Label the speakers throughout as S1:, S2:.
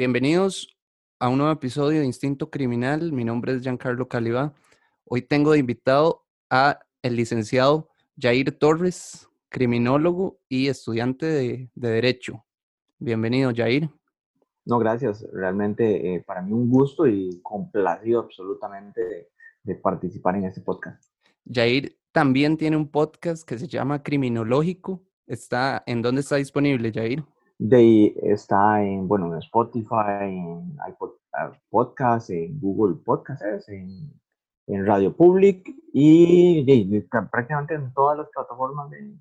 S1: Bienvenidos a un nuevo episodio de Instinto Criminal. Mi nombre es Giancarlo Caliba. Hoy tengo de invitado a el licenciado Jair Torres, criminólogo y estudiante de, Derecho. Bienvenido, Jair.
S2: No, gracias. Realmente eh, para mí un gusto y complacido absolutamente de, participar en este podcast.
S1: Jair también tiene un podcast que se llama Criminológico. Está, ¿En dónde está disponible, Jair?
S2: De, está en, bueno, en Spotify, en iPod, ah, Podcast, en Google Podcasts, en, en Radio Public y prácticamente en todas las plataformas de,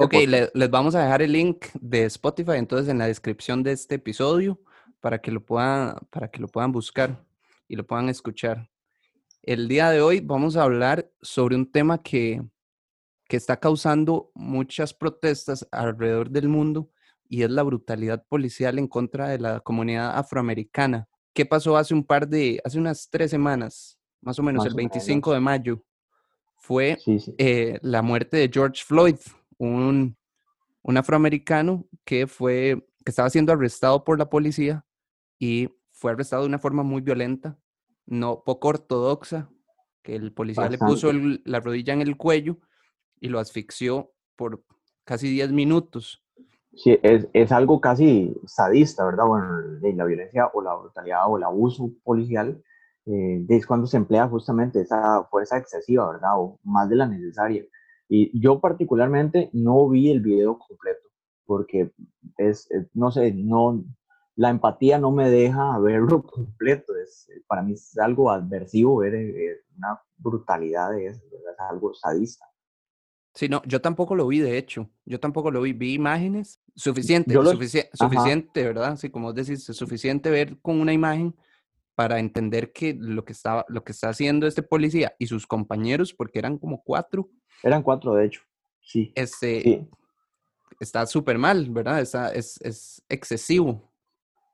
S1: Ok, les vamos a dejar el link de Spotify entonces en la descripción de este episodio para que lo puedan, para que lo puedan buscar y lo puedan escuchar. El día de hoy vamos a hablar sobre un tema que, que está causando muchas protestas alrededor del mundo y es la brutalidad policial en contra de la comunidad afroamericana. ¿Qué pasó hace un par de, hace unas tres semanas, más o menos el 25 de mayo? Fue eh, la muerte de George Floyd, un, un afroamericano que fue, que estaba siendo arrestado por la policía y fue arrestado de una forma muy violenta, no poco ortodoxa, que el policía le puso la rodilla en el cuello y lo asfixió por casi 10 minutos.
S2: Sí, es, es, algo casi sadista, ¿verdad? Bueno, la violencia o la brutalidad o el abuso policial eh, es cuando se emplea justamente esa fuerza excesiva, ¿verdad? O más de la necesaria. Y yo particularmente no vi el video completo, porque es, no sé, no, la empatía no me deja verlo completo. Es, para mí es algo adversivo ver eh, una brutalidad de eso, ¿verdad? es algo sadista.
S1: Sí, no, yo tampoco lo vi, de hecho. Yo tampoco lo vi. Vi imágenes suficiente, suficiente, ¿verdad? Sí, como decís, suficiente ver con una imagen para entender que lo que, estaba, lo que está haciendo este policía y sus compañeros, porque eran como cuatro.
S2: Eran cuatro, de hecho, sí.
S1: Este, Está súper mal, ¿verdad? Está, es, es excesivo.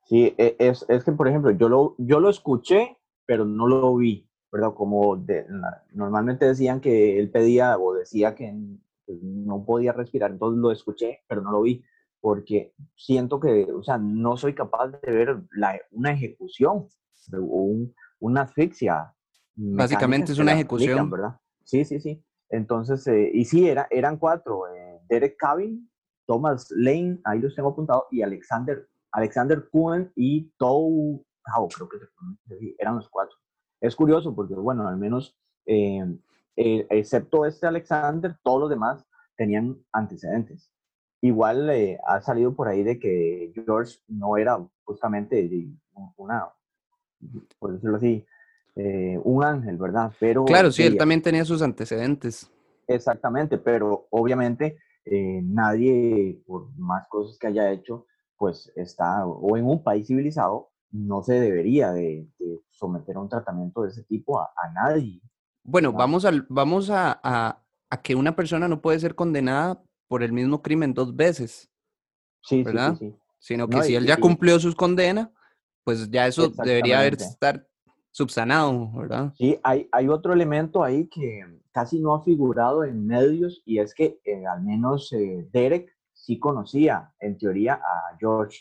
S2: Sí, e, es, es, que, por ejemplo, yo lo, yo lo escuché, pero no lo vi. ¿Verdad? Como normalmente decían que él pedía o decía que pues, no podía respirar, entonces lo escuché, pero no lo vi, porque siento que, o sea, no soy capaz de ver la, una ejecución o una asfixia.
S1: Básicamente es una ejecución.
S2: ¿verdad? Sí, sí, sí. Entonces, eh, y sí, era, eran cuatro, eh, Derek Cabin, Thomas Lane, ahí los tengo apuntados, y Alexander, Alexander Cohen y Tou, creo que se eran los cuatro. Es curioso porque, bueno, al menos, eh, eh, excepto este Alexander, todos los demás tenían antecedentes. Igual eh, ha salido por ahí de que George no era justamente una, por decirlo así, un ángel, ¿verdad?
S1: Pero claro, sí, él también tenía sus antecedentes.
S2: Exactamente, pero obviamente nadie, por más cosas que haya hecho, pues está o en un país civilizado no se debería de, someter a un tratamiento de ese tipo a, nadie.
S1: Bueno, vamos, al, vamos a, a, que una persona no puede ser condenada por el mismo crimen dos veces. Sí, ¿verdad? Sí, sí, Sino que si él ya cumplió sus condenas, pues ya eso debería haber estar subsanado, ¿verdad?
S2: Sí, hay, hay otro elemento ahí que casi no ha figurado en medios y es que eh, al menos eh, Derek sí conocía en teoría a George.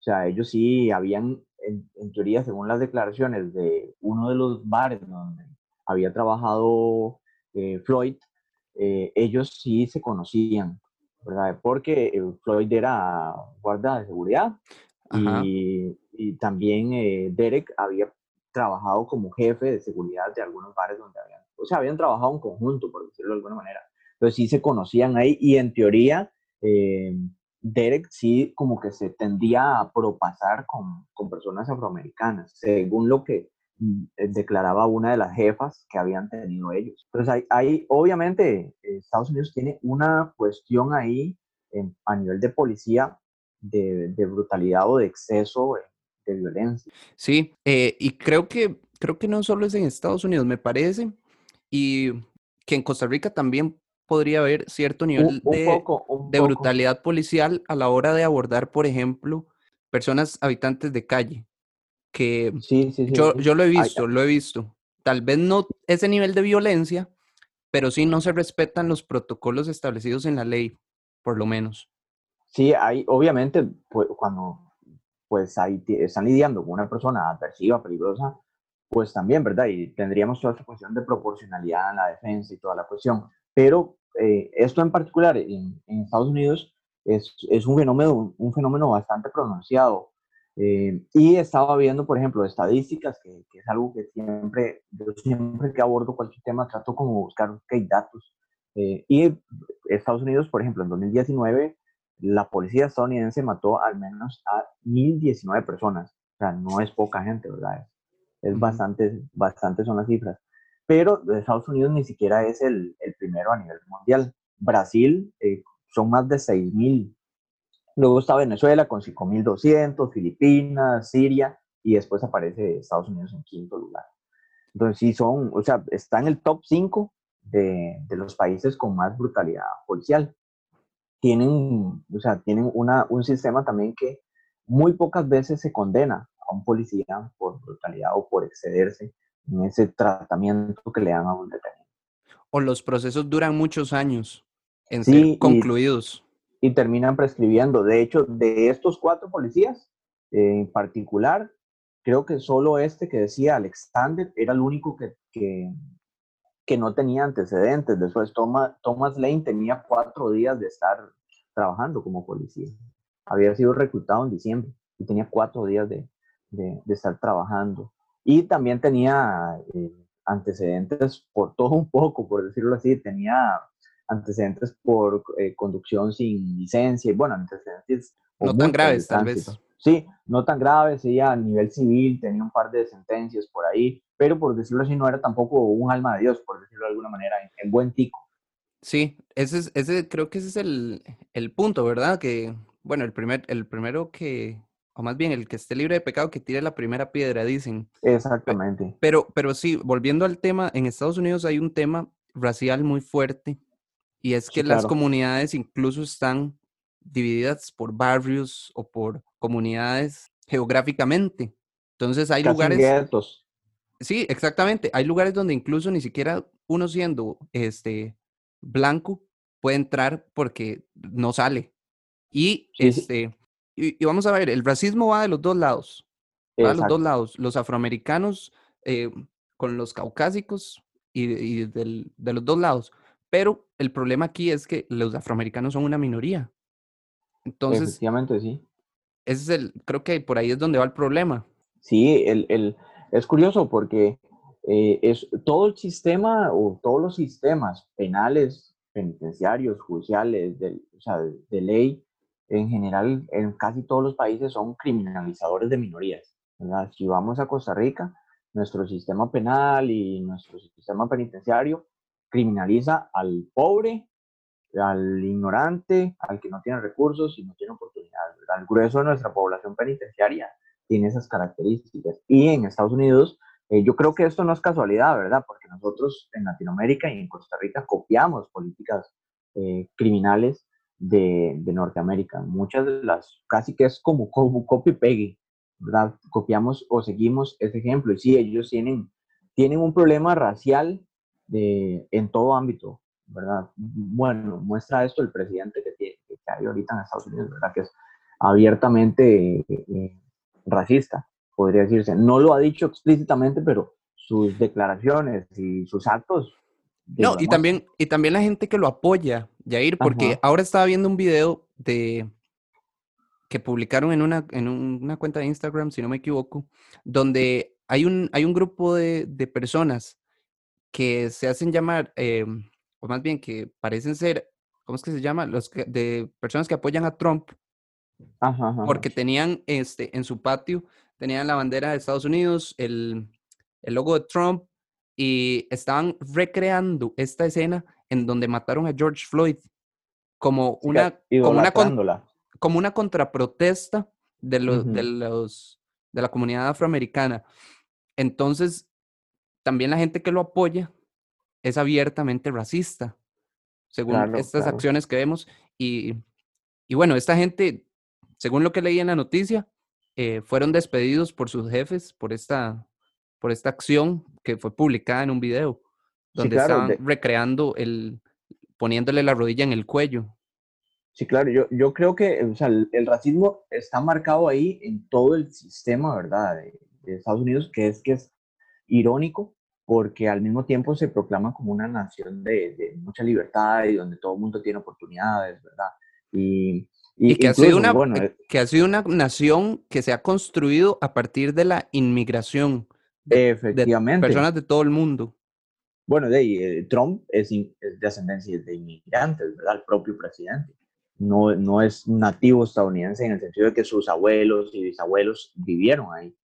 S2: O sea, ellos sí habían en, teoría, según las declaraciones de uno de los bares donde había trabajado eh, Floyd, eh, ellos sí se conocían, ¿verdad? Porque eh, Floyd era guarda de seguridad y, y, también Derek había trabajado como jefe de seguridad de algunos bares donde habían, o sea, habían trabajado en conjunto, por decirlo de alguna manera. Entonces sí se conocían ahí y en teoría Derek sí como que se tendía a propasar con, con personas afroamericanas, según lo que mm, eh, declaraba una de las jefas que habían tenido ellos. Entonces, hay, hay obviamente, Estados Unidos tiene una cuestión ahí a nivel de policía de, de, brutalidad o de exceso de, violencia.
S1: Sí, eh, y creo que, creo que no solo es en Estados Unidos, me parece, y que en Costa Rica también podría haber cierto nivel de, brutalidad policial a la hora de abordar, por ejemplo, personas habitantes de calle. Que yo, yo lo he visto, lo he visto. Tal vez no ese nivel de violencia, pero sí no se respetan los protocolos establecidos en la ley, por lo menos.
S2: Sí, hay, obviamente, pues, cuando pues ahí están lidiando con una persona adversiva, peligrosa, pues también, ¿verdad? Y tendríamos toda esta cuestión de proporcionalidad en la defensa y toda la cuestión. Pero eh, esto en particular en, Estados Unidos es, es, un, fenómeno, un fenómeno bastante pronunciado. Eh, y estaba viendo, por ejemplo, estadísticas, que, que, es algo que siempre, yo siempre que abordo cualquier tema trato como buscar hay datos. Eh, y Estados Unidos, por ejemplo, en 2019, la policía estadounidense mató al menos a 1.019 personas. O sea, no es poca gente, ¿verdad? Es bastante, bastante son las cifras. Pero Estados Unidos ni siquiera es el, primero a nivel mundial. Brasil eh, son más de 6.000. Luego está Venezuela con 5.200, Filipinas, Siria, y después aparece Estados Unidos en quinto lugar. Entonces, sí son, o sea, está en el top 5 de, los países con más brutalidad policial. Tienen, o sea, tienen un sistema también que muy pocas veces se condena a un policía por brutalidad o por excederse en ese tratamiento que le dan a un detenido.
S1: O los procesos duran muchos años en ser concluidos.
S2: Y, terminan prescribiendo. De hecho, de estos cuatro policías en particular, creo que solo este que decía Alexander era el único que, que, que no tenía antecedentes. Después Thomas, Thomas Lane tenía cuatro días de estar trabajando como policía. Había sido reclutado en diciembre y tenía cuatro días de, de, estar trabajando. Y también tenía eh, antecedentes por todo un poco, por decirlo así, tenía antecedentes por eh, conducción sin licencia, y bueno, antecedentes...
S1: No tan graves, tal vez.
S2: Sí, no tan graves, ella a nivel civil tenía un par de sentencias por ahí, pero por decirlo así, no era tampoco un alma de Dios, por decirlo de alguna manera, en, buen tico.
S1: Sí, ese, es, ese creo que ese es el, el punto, ¿verdad? Que, bueno, el, primer, el primero que, o más bien el que esté libre de pecado que tire la primera piedra, dicen.
S2: Exactamente.
S1: Pero, pero sí, volviendo al tema, en Estados Unidos hay un tema racial muy fuerte y es que las comunidades incluso están divididas por barrios o por comunidades geográficamente. Entonces hay lugares... Sí, exactamente. Hay lugares donde incluso ni siquiera uno siendo este blanco puede entrar porque no sale. Y este y, vamos a ver, el racismo va de los dos lados. Va de los dos lados. Los afroamericanos eh, con los caucásicos y, de los dos lados. Pero el problema aquí es que los afroamericanos son una minoría. Entonces.
S2: Efectivamente, sí.
S1: Ese es el, creo que por ahí es donde va el problema.
S2: Sí, el, el es curioso porque eh, es todo el sistema o todos los sistemas penales, penitenciarios, judiciales, de, o sea, de ley, en general en casi todos los países son criminalizadores de minorías. Si vamos a Costa Rica, nuestro sistema penal y nuestro sistema penitenciario criminaliza al pobre, al ignorante, al que no tiene recursos y no tiene oportunidades. El grueso de nuestra población penitenciaria tiene esas características. Y en Estados Unidos, eh, yo creo que esto no es casualidad, ¿verdad? Porque nosotros en Latinoamérica y en Costa Rica copiamos políticas eh, criminales de, de, Norteamérica. Muchas de las, casi que es como, como copy-pegue, ¿verdad? Copiamos o seguimos ese ejemplo. Y sí, ellos tienen, tienen un problema racial de, en todo ámbito, ¿verdad? Bueno, muestra esto el presidente que, tiene, que hay ahorita en Estados Unidos, ¿verdad? Que es abiertamente eh, racista, podría decirse. No lo ha dicho explícitamente, pero sus declaraciones y sus actos
S1: no, y también, y también la gente que lo apoya, Jair, porque ahora estaba viendo un video de que publicaron en una, en una cuenta de Instagram, si no me equivoco, donde hay un, hay un grupo de, personas que se hacen llamar, eh, o más bien que parecen ser, ¿cómo es que se llama? Los de personas que apoyan a Trump, porque tenían este, en su patio, tenían la bandera de Estados Unidos, el, el logo de Trump, y estaban recreando esta escena en donde mataron a George Floyd como una, como una, como una contraprotesta de los, de los de la comunidad afroamericana. Entonces, también la gente que lo apoya es abiertamente racista, según estas acciones que vemos. Y, y, bueno, esta gente, según lo que leí en la noticia, eh, fueron despedidos por sus jefes por esta, por esta acción que fue publicada en un video, donde estaban recreando el, poniéndole la rodilla en el cuello.
S2: Sí, claro, yo, yo creo que o sea, el, racismo está marcado ahí en todo el sistema, ¿verdad? De, de, Estados Unidos, que es que es irónico porque al mismo tiempo se proclama como una nación de, de mucha libertad y donde todo el mundo tiene oportunidades, ¿verdad?
S1: Y, y, que, ha sido una, eh, que ha sido una nación que se ha construido a partir de la inmigración.
S2: efectivamente.
S1: De personas de todo el mundo.
S2: Bueno, de, eh, Trump es, es, de ascendencia de inmigrantes, ¿verdad? El propio presidente. No, no es nativo estadounidense en el sentido de que sus abuelos y bisabuelos vivieron ahí.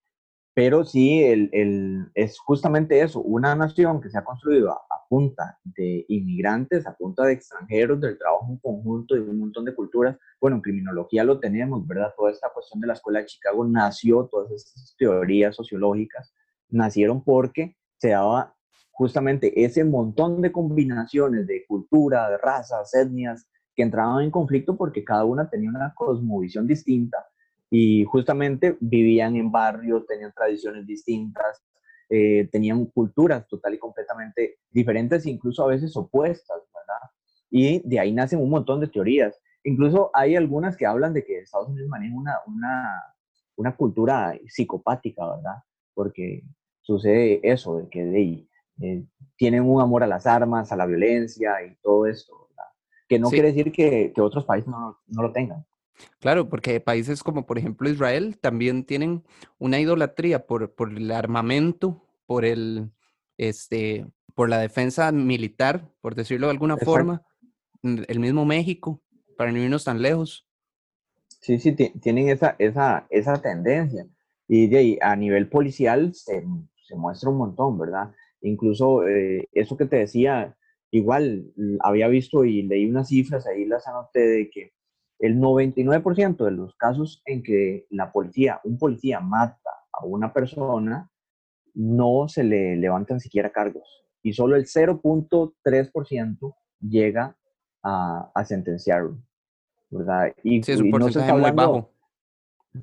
S2: Pero sí, el, el, es justamente eso, una nación que se ha construido a, punta de inmigrantes, a punta de extranjeros, del trabajo conjunto y un montón de culturas. Bueno, en criminología lo tenemos, ¿verdad? Toda esta cuestión de la Escuela de Chicago nació, todas estas teorías sociológicas nacieron porque se daba justamente ese montón de combinaciones de cultura, de razas, etnias, que entraban en conflicto porque cada una tenía una cosmovisión distinta y justamente vivían en barrios, tenían tradiciones distintas, eh, tenían culturas total y completamente diferentes, incluso a veces opuestas, ¿verdad? Y de ahí nacen un montón de teorías. Incluso hay algunas que hablan de que Estados Unidos maneja una, una, una cultura psicopática, ¿verdad? Porque sucede eso, de que de, eh, tienen un amor a las armas, a la violencia y todo esto, ¿verdad? Que no quiere decir que, que otros países no, no lo tengan.
S1: Claro, porque países como por ejemplo Israel también tienen una idolatría por, por el armamento, por el este, por la defensa militar, por decirlo de alguna forma. El mismo México, para no irnos tan lejos.
S2: Sí, sí, tienen esa, esa, esa tendencia. Y de ahí, a nivel policial se, se, muestra un montón, ¿verdad? Incluso eh, eso que te decía, igual había visto y leí unas cifras, ahí las anoté de que el 99% de los casos en que la policía, un policía mata a una persona, no se le levantan siquiera cargos y solo el 0.3% llega a, a, sentenciarlo, ¿verdad?
S1: Y, sí, es un porcentaje muy bajo.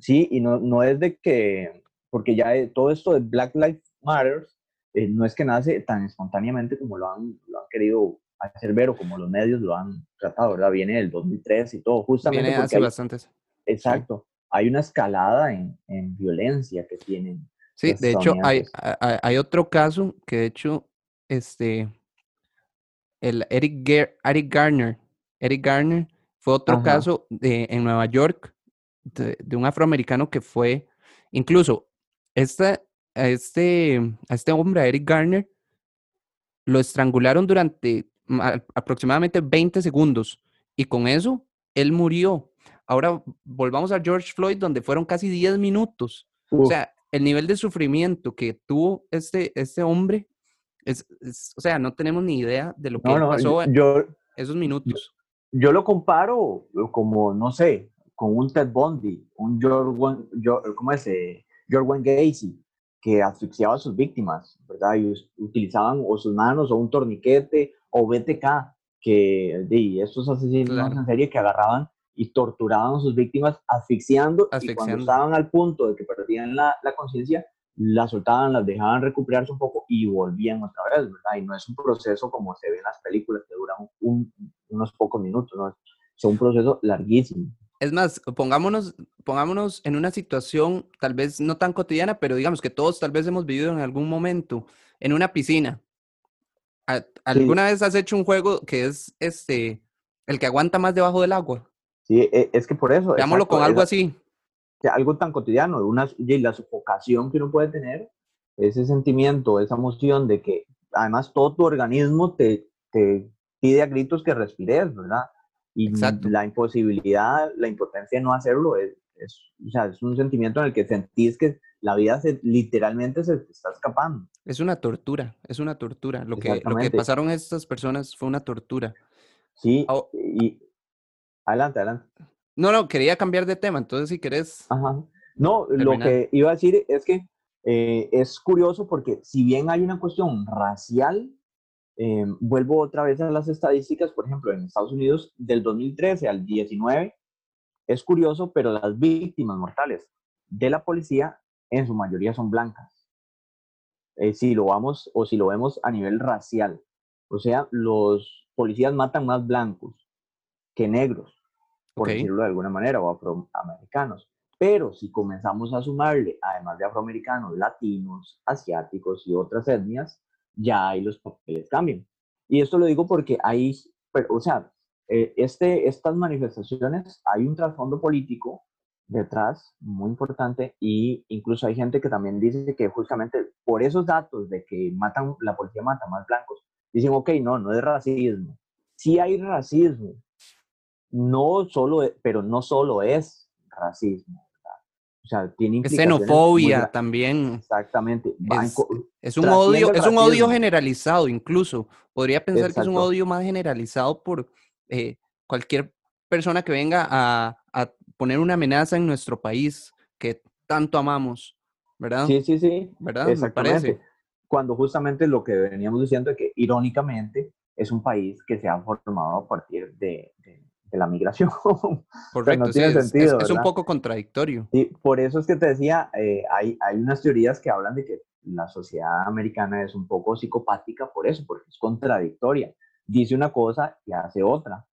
S2: Sí, y no, no es de que, porque ya todo esto de Black Lives Matter eh, no es que nace tan espontáneamente como lo han, lo han querido hacer ver o como los medios lo han tratado, ¿verdad? Viene del 2003 y todo, justamente
S1: Viene hace bastantes.
S2: Exacto. Hay una escalada en, en violencia que tienen.
S1: Sí, de hecho, hay, hay, otro caso que de hecho, este, el Eric, Eric Garner, Eric Garner fue otro caso de, en Nueva York de, de, un afroamericano que fue, incluso, este, este, a este hombre, a Eric Garner, lo estrangularon durante aproximadamente 20 segundos y con eso él murió. Ahora volvamos a George Floyd, donde fueron casi 10 minutos. O sea, el nivel de sufrimiento que tuvo este, este hombre, es, o sea, no tenemos ni idea de lo que pasó yo, esos minutos.
S2: Yo, lo comparo como, no sé, con un Ted Bundy, un George, ¿cómo es? Eh, George Wayne Gacy, que asfixiaba a sus víctimas, ¿verdad? Y utilizaban o sus manos o un torniquete o BTK, que de estos asesinos en serie que agarraban y torturaban a sus víctimas asfixiando, y cuando estaban al punto de que perdían la, la conciencia, las soltaban, las dejaban recuperarse un poco y volvían otra vez, ¿verdad? Y no es un proceso como se ve en las películas que duran unos pocos minutos, ¿no? Es un proceso larguísimo.
S1: Es más, pongámonos, pongámonos en una situación tal vez no tan cotidiana, pero digamos que todos tal vez hemos vivido en algún momento en una piscina ¿Alguna vez has hecho un juego que es este el que aguanta más debajo del agua?
S2: Sí, e, es que por eso.
S1: Veámoslo con algo así.
S2: Algo tan cotidiano, una, y la sofocación que uno puede tener, ese sentimiento, esa emoción de que además todo tu organismo te, te pide a gritos que respires, ¿verdad? Y la imposibilidad, la impotencia de no hacerlo es, es, o sea, es un sentimiento en el que sentís que la vida se, literalmente se te está escapando.
S1: Es una tortura, es una tortura. Lo que, lo que pasaron estas personas fue una tortura.
S2: Sí, y adelante, adelante.
S1: No, no, quería cambiar de tema, entonces si querés.
S2: Ajá. No, lo que iba a decir es que eh, es curioso porque si bien hay una cuestión racial, eh, vuelvo otra vez a las estadísticas, por ejemplo, en Estados Unidos del 2013 al 19, es curioso, pero las víctimas mortales de la policía en su mayoría son blancas. Eh, si lo vamos o si lo vemos a nivel racial. O sea, los policías matan más blancos que negros. por decirlo de alguna manera, o afroamericanos. Pero si comenzamos a sumarle, además de afroamericanos, latinos, asiáticos y otras etnias, ya ahí los papeles cambian. Y esto lo digo porque hay, o sea, eh, este, estas manifestaciones hay un trasfondo político detrás muy importante y incluso hay gente que también dice que justamente por esos datos de que matan, la policía mata más blancos, dicen, ok, no, no es racismo. Sí hay racismo, no solo, pero no solo es racismo. O sea, tiene
S1: es xenofobia también.
S2: Exactamente.
S1: Es, un odio, es un odio generalizado incluso. Podría pensar que es un odio más generalizado por eh, cualquier persona que venga a, a, poner una amenaza en nuestro país que tanto amamos, ¿verdad?
S2: Sí, sí, sí.
S1: ¿Verdad? Exactamente.
S2: Cuando justamente lo que veníamos diciendo es que irónicamente es un país que se ha formado a partir de de la migración.
S1: Correcto, no tiene sentido, es, un poco contradictorio.
S2: Y por eso es que te decía, eh, hay, hay unas teorías que hablan de que la sociedad americana es un poco psicopática por eso, porque es contradictoria. Dice una cosa y hace otra,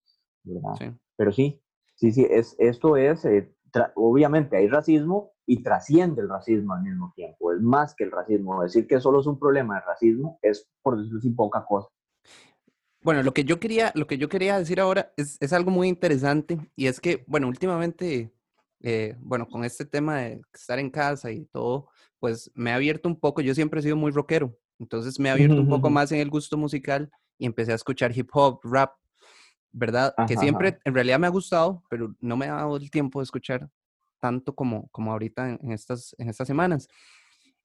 S2: ¿verdad? Sí. Pero sí, sí, sí, es, esto es, eh, obviamente hay racismo y trasciende el racismo al mismo tiempo, es más que el racismo. Decir que solo es un problema de racismo es, por decirlo así, poca cosa.
S1: Bueno, lo que yo quería, lo que yo quería decir ahora es, algo muy interesante y es que, bueno, últimamente, eh, bueno, con este tema de estar en casa y todo, pues me ha abierto un poco, yo siempre he sido muy rockero, entonces me ha abierto un poco más en el gusto musical y empecé a escuchar hip hop, rap, ¿verdad? que siempre en realidad me ha gustado, pero no me ha dado el tiempo de escuchar tanto como, como ahorita en, estas, en estas semanas.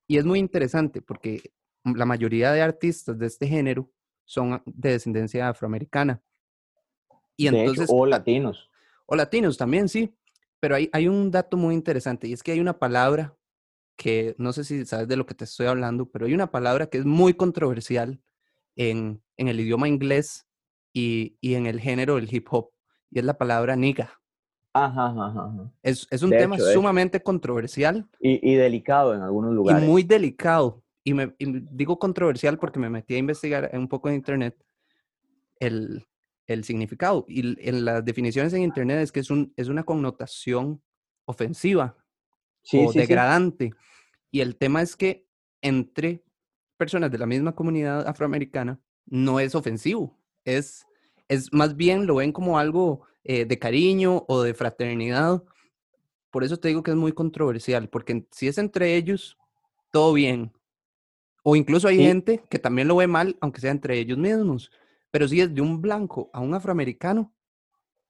S1: Y es muy interesante porque la mayoría de artistas de este género son de descendencia afroamericana.
S2: Y entonces, o latinos.
S1: O latinos también, sí. Pero hay, hay un dato muy interesante y es que hay una palabra que no sé si sabes de lo que te estoy hablando, pero hay una palabra que es muy controversial en, en el idioma inglés y, y, en el género del hip hop, y es la palabra niga.
S2: Ajá, ajá,
S1: Es, es un tema sumamente controversial.
S2: Y, y, delicado en algunos lugares.
S1: Y muy delicado, y, me, digo controversial porque me metí a investigar un poco en internet el, el significado. Y en las definiciones en internet es que es, un, es una connotación ofensiva o degradante. Y el tema es que entre personas de la misma comunidad afroamericana no es ofensivo, es, es más bien lo ven como algo eh, de cariño o de fraternidad. Por eso te digo que es muy controversial, porque si es entre ellos, todo bien, o incluso hay gente que también lo ve mal, aunque sea entre ellos mismos. Pero si es de un blanco a un afroamericano,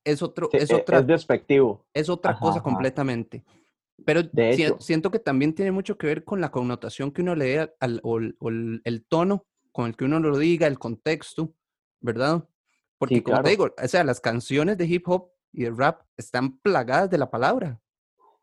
S1: es otro, es
S2: e,
S1: otra.
S2: Es despectivo.
S1: Es otra cosa completamente. Pero siento que también tiene mucho que ver con la connotación que uno le dé al, o, el, tono con el que uno lo diga, el contexto, ¿verdad? Porque como te digo, o sea, las canciones de hip hop y de rap están plagadas de la palabra.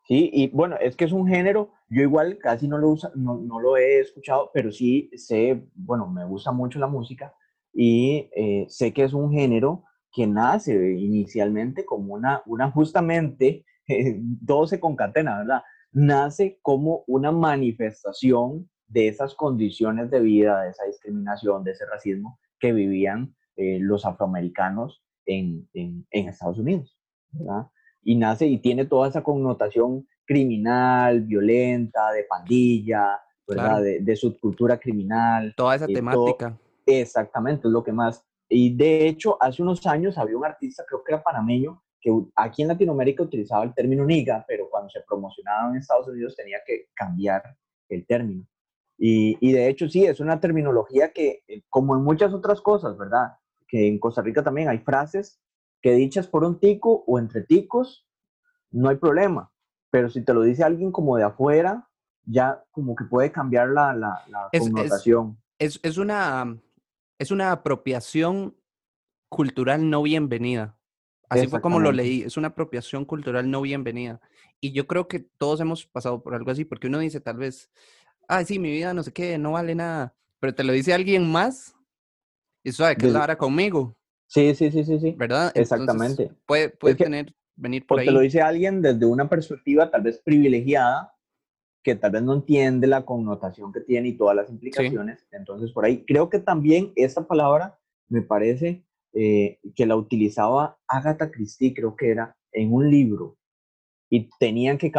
S2: Sí, y bueno, es que es un género, yo igual casi no lo, usa, no, no lo he escuchado, pero sí sé, bueno, me gusta mucho la música y eh, sé que es un género que nace inicialmente como una, una justamente, todo se concatena, ¿verdad? Nace como una manifestación de esas condiciones de vida, de esa discriminación, de ese racismo que vivían eh, los afroamericanos en, en, en Estados Unidos, ¿verdad? y nace y tiene toda esa connotación criminal, violenta, de pandilla, ¿verdad? De, subcultura criminal.
S1: Toda esa temática.
S2: exactamente, es lo que más. Y de hecho, hace unos años había un artista, creo que era panameño, que aquí en Latinoamérica utilizaba el término niga, pero cuando se promocionaba en Estados Unidos tenía que cambiar el término. Y, y, de hecho sí, es una terminología que, eh, como en muchas otras cosas, ¿verdad? Que en Costa Rica también hay frases que dichas por un tico o entre ticos, no hay problema. Pero si te lo dice alguien como de afuera, ya como que puede cambiar la, la, connotación.
S1: Es, es, una, es una apropiación cultural no bienvenida. Así fue como lo leí, es una apropiación cultural no bienvenida. Y yo creo que todos hemos pasado por algo así, porque uno dice tal vez, ay, sí, mi vida no sé qué, no vale nada, pero te lo dice alguien más y sabe que es la hora conmigo.
S2: Sí, sí, sí, sí, sí.
S1: ¿Verdad?
S2: Exactamente.
S1: puede puede tener, venir por ahí.
S2: te lo dice alguien desde una perspectiva tal vez privilegiada, que tal vez no entiende la connotación que tiene y todas las implicaciones. Entonces, por ahí creo que también esta palabra me parece eh, que la utilizaba Agatha Christie, creo que era, en un libro y tenían que,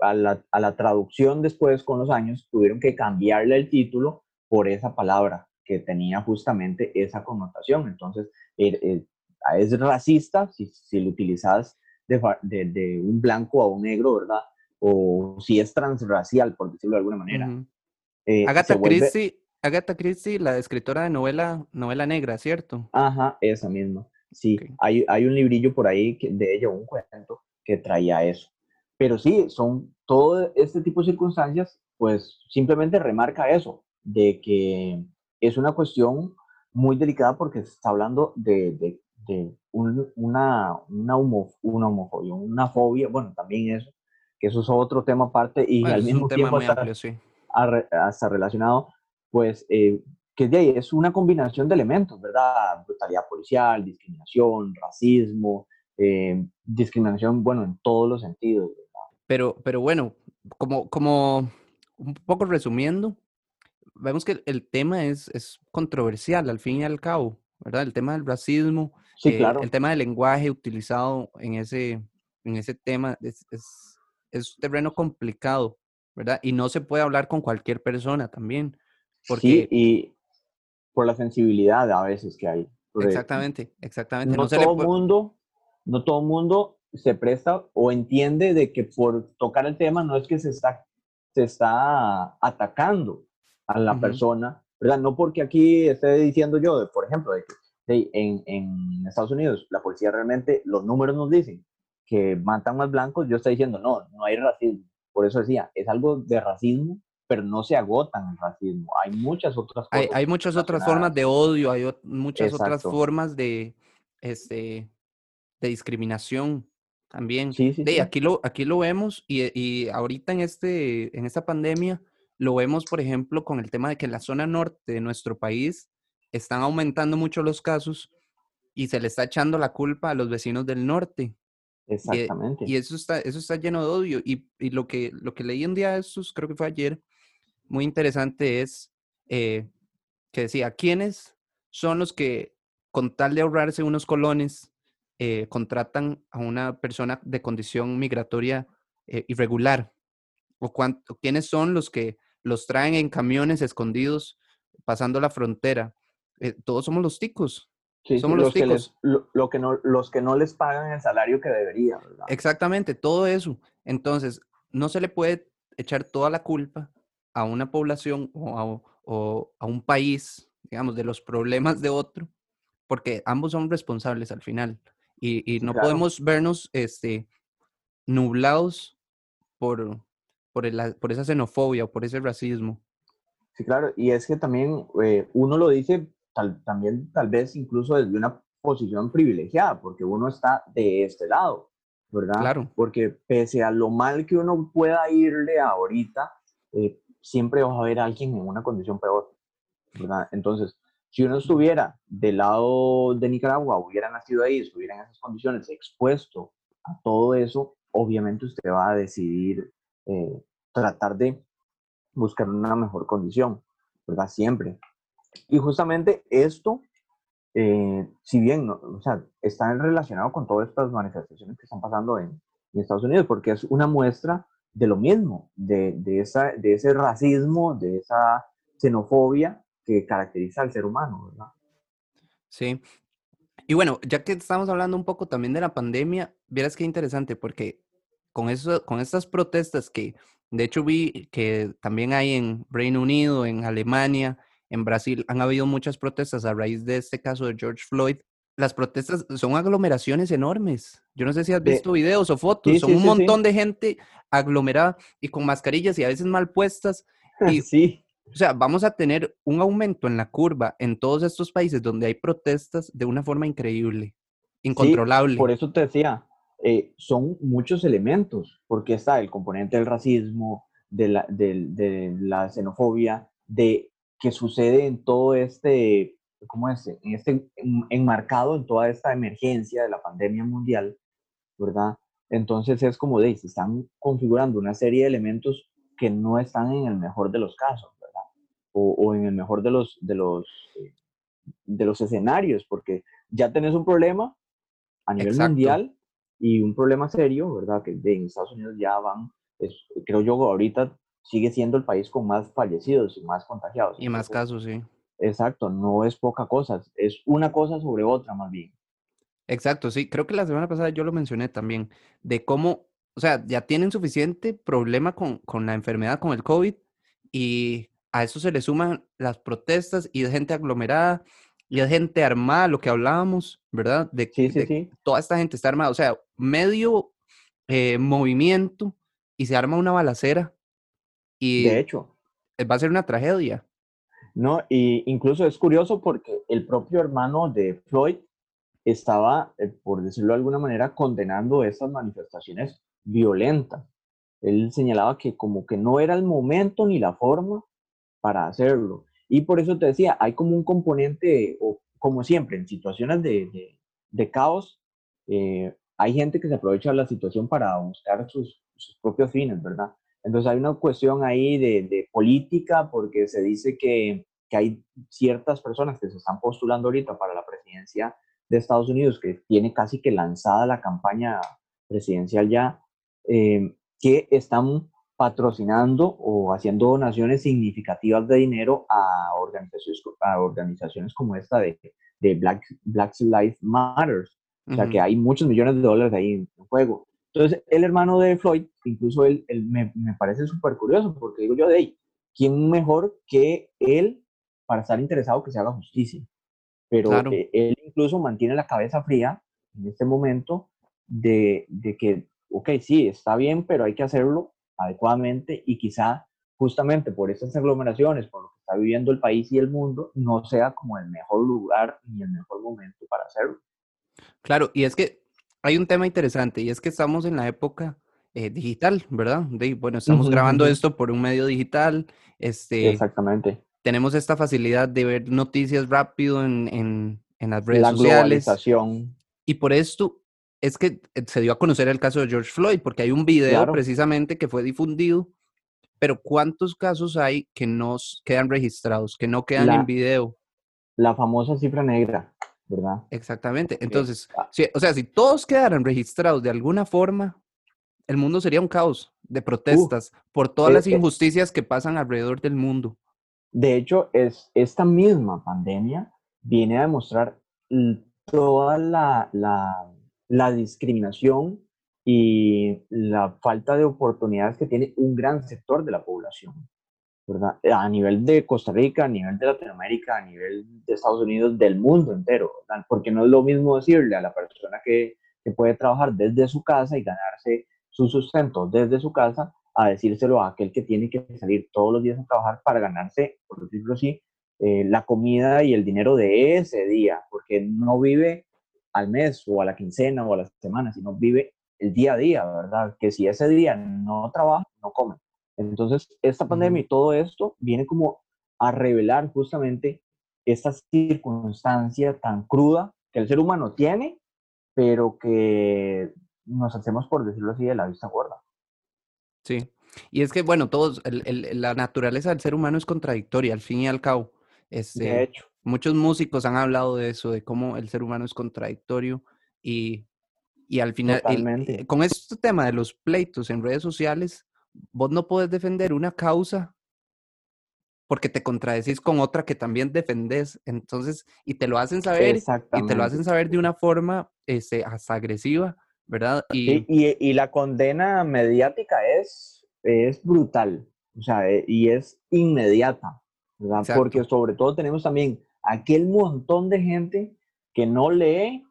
S2: a la, a la traducción después con los años, tuvieron que cambiarle el título por esa palabra que tenía justamente esa connotación. Entonces, er, er, es racista si, si lo utilizas de, de, un blanco a un negro, ¿verdad? O si es transracial, por decirlo de alguna manera.
S1: Eh, Agatha, Christie, Agatha Christie, la escritora de novela, novela negra, ¿cierto?
S2: Ajá, esa misma. Sí, hay, hay, un librillo por ahí de ella, un cuento, que traía eso. Pero sí, son todo este tipo de circunstancias, pues simplemente remarca eso, de que es una cuestión muy delicada porque se está hablando de, de, de una, una, una, homofobia, una fobia, bueno, también eso, que eso es otro tema aparte y al mismo tiempo hasta, relacionado, pues, eh, que de ahí es una combinación de elementos, ¿verdad? Brutalidad policial, discriminación, racismo, eh, discriminación, bueno, en todos los sentidos.
S1: Pero, pero bueno, como, como un poco resumiendo, vemos que el tema es, es controversial al fin y al cabo, ¿verdad? El tema del racismo,
S2: sí, eh, claro.
S1: el tema del lenguaje utilizado en ese, en ese tema es, es, es, terreno complicado, ¿verdad? Y no se puede hablar con cualquier persona también. Porque...
S2: Sí, y por la sensibilidad a veces que hay.
S1: Exactamente, exactamente.
S2: No, todo el mundo, no todo mundo se presta o entiende de que por tocar el tema no es que se está, se está atacando, a la persona, ¿verdad? No porque aquí esté diciendo yo, por ejemplo, de que en, en, Estados Unidos la policía realmente, los números nos dicen que matan más blancos, yo estoy diciendo, no, no hay racismo. Por eso decía, es algo de racismo, pero no se agotan el racismo. Hay muchas otras
S1: cosas. Hay, muchas otras formas de odio, hay muchas otras formas de, este, de discriminación también.
S2: Sí, sí,
S1: Aquí, lo, aquí lo vemos y, y ahorita en, este, en esta pandemia lo vemos, por ejemplo, con el tema de que en la zona norte de nuestro país están aumentando mucho los casos y se le está echando la culpa a los vecinos del norte.
S2: E, Exactamente.
S1: Y, eso, está, eso está lleno de odio. Y, lo, que, lo que leí un día de estos, creo que fue ayer, muy interesante es eh, que decía, ¿quiénes son los que con tal de ahorrarse unos colones eh, contratan a una persona de condición migratoria eh, irregular? ¿O quiénes son los que los traen en camiones escondidos pasando la frontera. Eh, todos somos los ticos. somos los, ticos.
S2: Que lo, que no, los que no les pagan el salario que debería,
S1: Exactamente, todo eso. Entonces, no se le puede echar toda la culpa a una población o a, un país, digamos, de los problemas de otro, porque ambos son responsables al final. Y, no podemos vernos este, nublados por, por, el, por esa xenofobia o por ese racismo.
S2: Sí, claro, y es que también eh, uno lo dice tal, también tal vez incluso desde una posición privilegiada, porque uno está de este lado, ¿verdad?
S1: Claro.
S2: Porque pese a lo mal que uno pueda irle ahorita, eh, siempre va a haber alguien en una condición peor, ¿verdad? Entonces, si uno estuviera del lado de Nicaragua, hubiera nacido ahí, estuviera en esas condiciones, expuesto a todo eso, obviamente usted va a decidir eh, tratar de buscar una mejor condición, ¿verdad? Siempre. Y justamente esto, eh, si bien, o sea, está relacionado con todas estas manifestaciones que están pasando en, Estados Unidos, porque es una muestra de lo mismo, de, de, esa, de ese racismo, de esa xenofobia que caracteriza al ser humano, ¿verdad?
S1: Sí. Y bueno, ya que estamos hablando un poco también de la pandemia, vieras qué interesante, porque con, eso, con estas protestas que de hecho vi que también hay en Reino Unido, en Alemania, en Brasil, han habido muchas protestas a raíz de este caso de George Floyd. Las protestas son aglomeraciones enormes. Yo no sé si has visto videos o fotos, son un montón de gente aglomerada y con mascarillas y a veces mal puestas. Y,
S2: sí.
S1: O sea, vamos a tener un aumento en la curva en todos estos países donde hay protestas de una forma increíble, incontrolable.
S2: por eso te decía, eh, son muchos elementos, porque está el componente del racismo, de la, de, la xenofobia, de que sucede en todo este, ¿cómo es? En este, enmarcado en toda esta emergencia de la pandemia mundial, ¿verdad? Entonces es como de, se están configurando una serie de elementos que no están en el mejor de los casos, ¿verdad? O, o en el mejor de los, de los, eh, de los escenarios, porque ya tenés un problema a nivel mundial y un problema serio, ¿verdad? Que en Estados Unidos ya van, creo yo, ahorita sigue siendo el país con más fallecidos y más contagiados.
S1: Y más casos, sí.
S2: Exacto, no es poca cosa, es una cosa sobre otra más bien.
S1: Exacto, sí, creo que la semana pasada yo lo mencioné también, de cómo, o sea, ya tienen suficiente problema con, con la enfermedad, con el COVID, y a eso se le suman las protestas y de gente aglomerada y de gente armada, lo que hablábamos, ¿verdad? De,
S2: sí, sí, sí.
S1: toda esta gente está armada, o sea, medio eh, movimiento y se arma una balacera. Y
S2: de hecho.
S1: Va a ser una tragedia.
S2: No, y incluso es curioso porque el propio hermano de Floyd estaba, eh, por decirlo de alguna manera, condenando esas manifestaciones violentas. Él señalaba que como que no era el momento ni la forma para hacerlo. Y por eso te decía, hay como un componente, o como siempre, en situaciones de, de, caos, eh, hay gente que se aprovecha de la situación para buscar sus, sus propios fines, ¿verdad? Entonces hay una cuestión ahí de, política porque se dice que, hay ciertas personas que se están postulando ahorita para la presidencia de Estados Unidos, que tiene casi que lanzada la campaña presidencial ya, eh, que están patrocinando o haciendo donaciones significativas de dinero a organizaciones, a organizaciones como esta de, de Black, Black Lives Matters. O sea, que hay muchos millones de dólares ahí en juego. Entonces, el hermano de Floyd, incluso él, me, me, parece súper curioso, porque digo yo, de ahí, ¿quién mejor que él para estar interesado que se haga justicia? Pero eh, él incluso mantiene la cabeza fría en este momento de, de que, ok, sí, está bien, pero hay que hacerlo adecuadamente y quizá justamente por estas aglomeraciones, por lo que está viviendo el país y el mundo, no sea como el mejor lugar ni el mejor momento para hacerlo.
S1: Claro, y es que hay un tema interesante y es que estamos en la época eh, digital, ¿verdad? De, bueno, estamos grabando esto por un medio digital. Este,
S2: Exactamente.
S1: Tenemos esta facilidad de ver noticias rápido en, en, en las redes la sociales.
S2: Globalización.
S1: Y por esto es que eh, se dio a conocer el caso de George Floyd, porque hay un video precisamente que fue difundido, pero ¿cuántos casos hay que no quedan registrados, que no quedan en video?
S2: La famosa cifra negra. ¿Verdad?
S1: Exactamente. Entonces, ah. o sea, si todos quedaran registrados de alguna forma, el mundo sería un caos de protestas por todas las injusticias que pasan alrededor del mundo.
S2: De hecho, es, esta misma pandemia viene a demostrar toda la, la, la discriminación y la falta de oportunidades que tiene un gran sector de la población. A nivel de Costa Rica, a nivel de Latinoamérica, a nivel de Estados Unidos, del mundo entero, Porque no es lo mismo decirle a la persona que, puede trabajar desde su casa y ganarse su sustento desde su casa, a decírselo a aquel que tiene que salir todos los días a trabajar para ganarse, por decirlo así, eh, la comida y el dinero de ese día, porque no vive al mes o a la quincena o a la semana, sino vive el día a día, ¿verdad? Que si ese día no trabaja, no come. Entonces, esta pandemia y todo esto viene como a revelar justamente esta circunstancia tan cruda que el ser humano tiene, pero que nos hacemos, por decirlo así, de la vista gorda.
S1: Sí, y es que, bueno, todos, la naturaleza del ser humano es contradictoria, al fin y al cabo. Este,
S2: de hecho.
S1: Muchos músicos han hablado de eso, de cómo el ser humano es contradictorio y, y al final, con este tema de los pleitos en redes sociales, vos no puedes defender una causa porque te contradecís con otra que también defendés. Entonces, y te lo hacen saber, y te lo hacen saber de una forma este, hasta agresiva, ¿verdad?
S2: Y, y, la condena mediática es, es brutal, o sea, eh, y es inmediata, ¿verdad? Porque sobre todo tenemos también aquel montón de gente que no lee,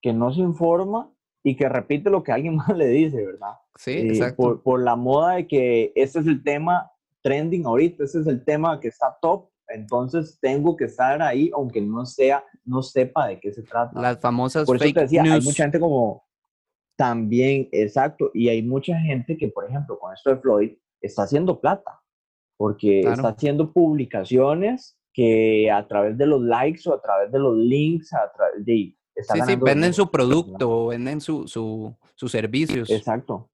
S2: que no se informa y que repite lo que alguien más le dice, ¿verdad?
S1: Sí, eh, exacto.
S2: Por, la moda de que este es el tema trending ahorita, este es el tema que está top, entonces tengo que estar ahí aunque no sea, no sepa de qué se trata.
S1: Las famosas
S2: Por eso te decía, hay mucha gente como también, exacto, y hay mucha gente que, por ejemplo, con esto de Floyd, está haciendo plata, porque está haciendo publicaciones que a través de los likes o a través de los links, a través de
S1: sí, sí, venden su producto, venden su, su, sus servicios.
S2: Exacto.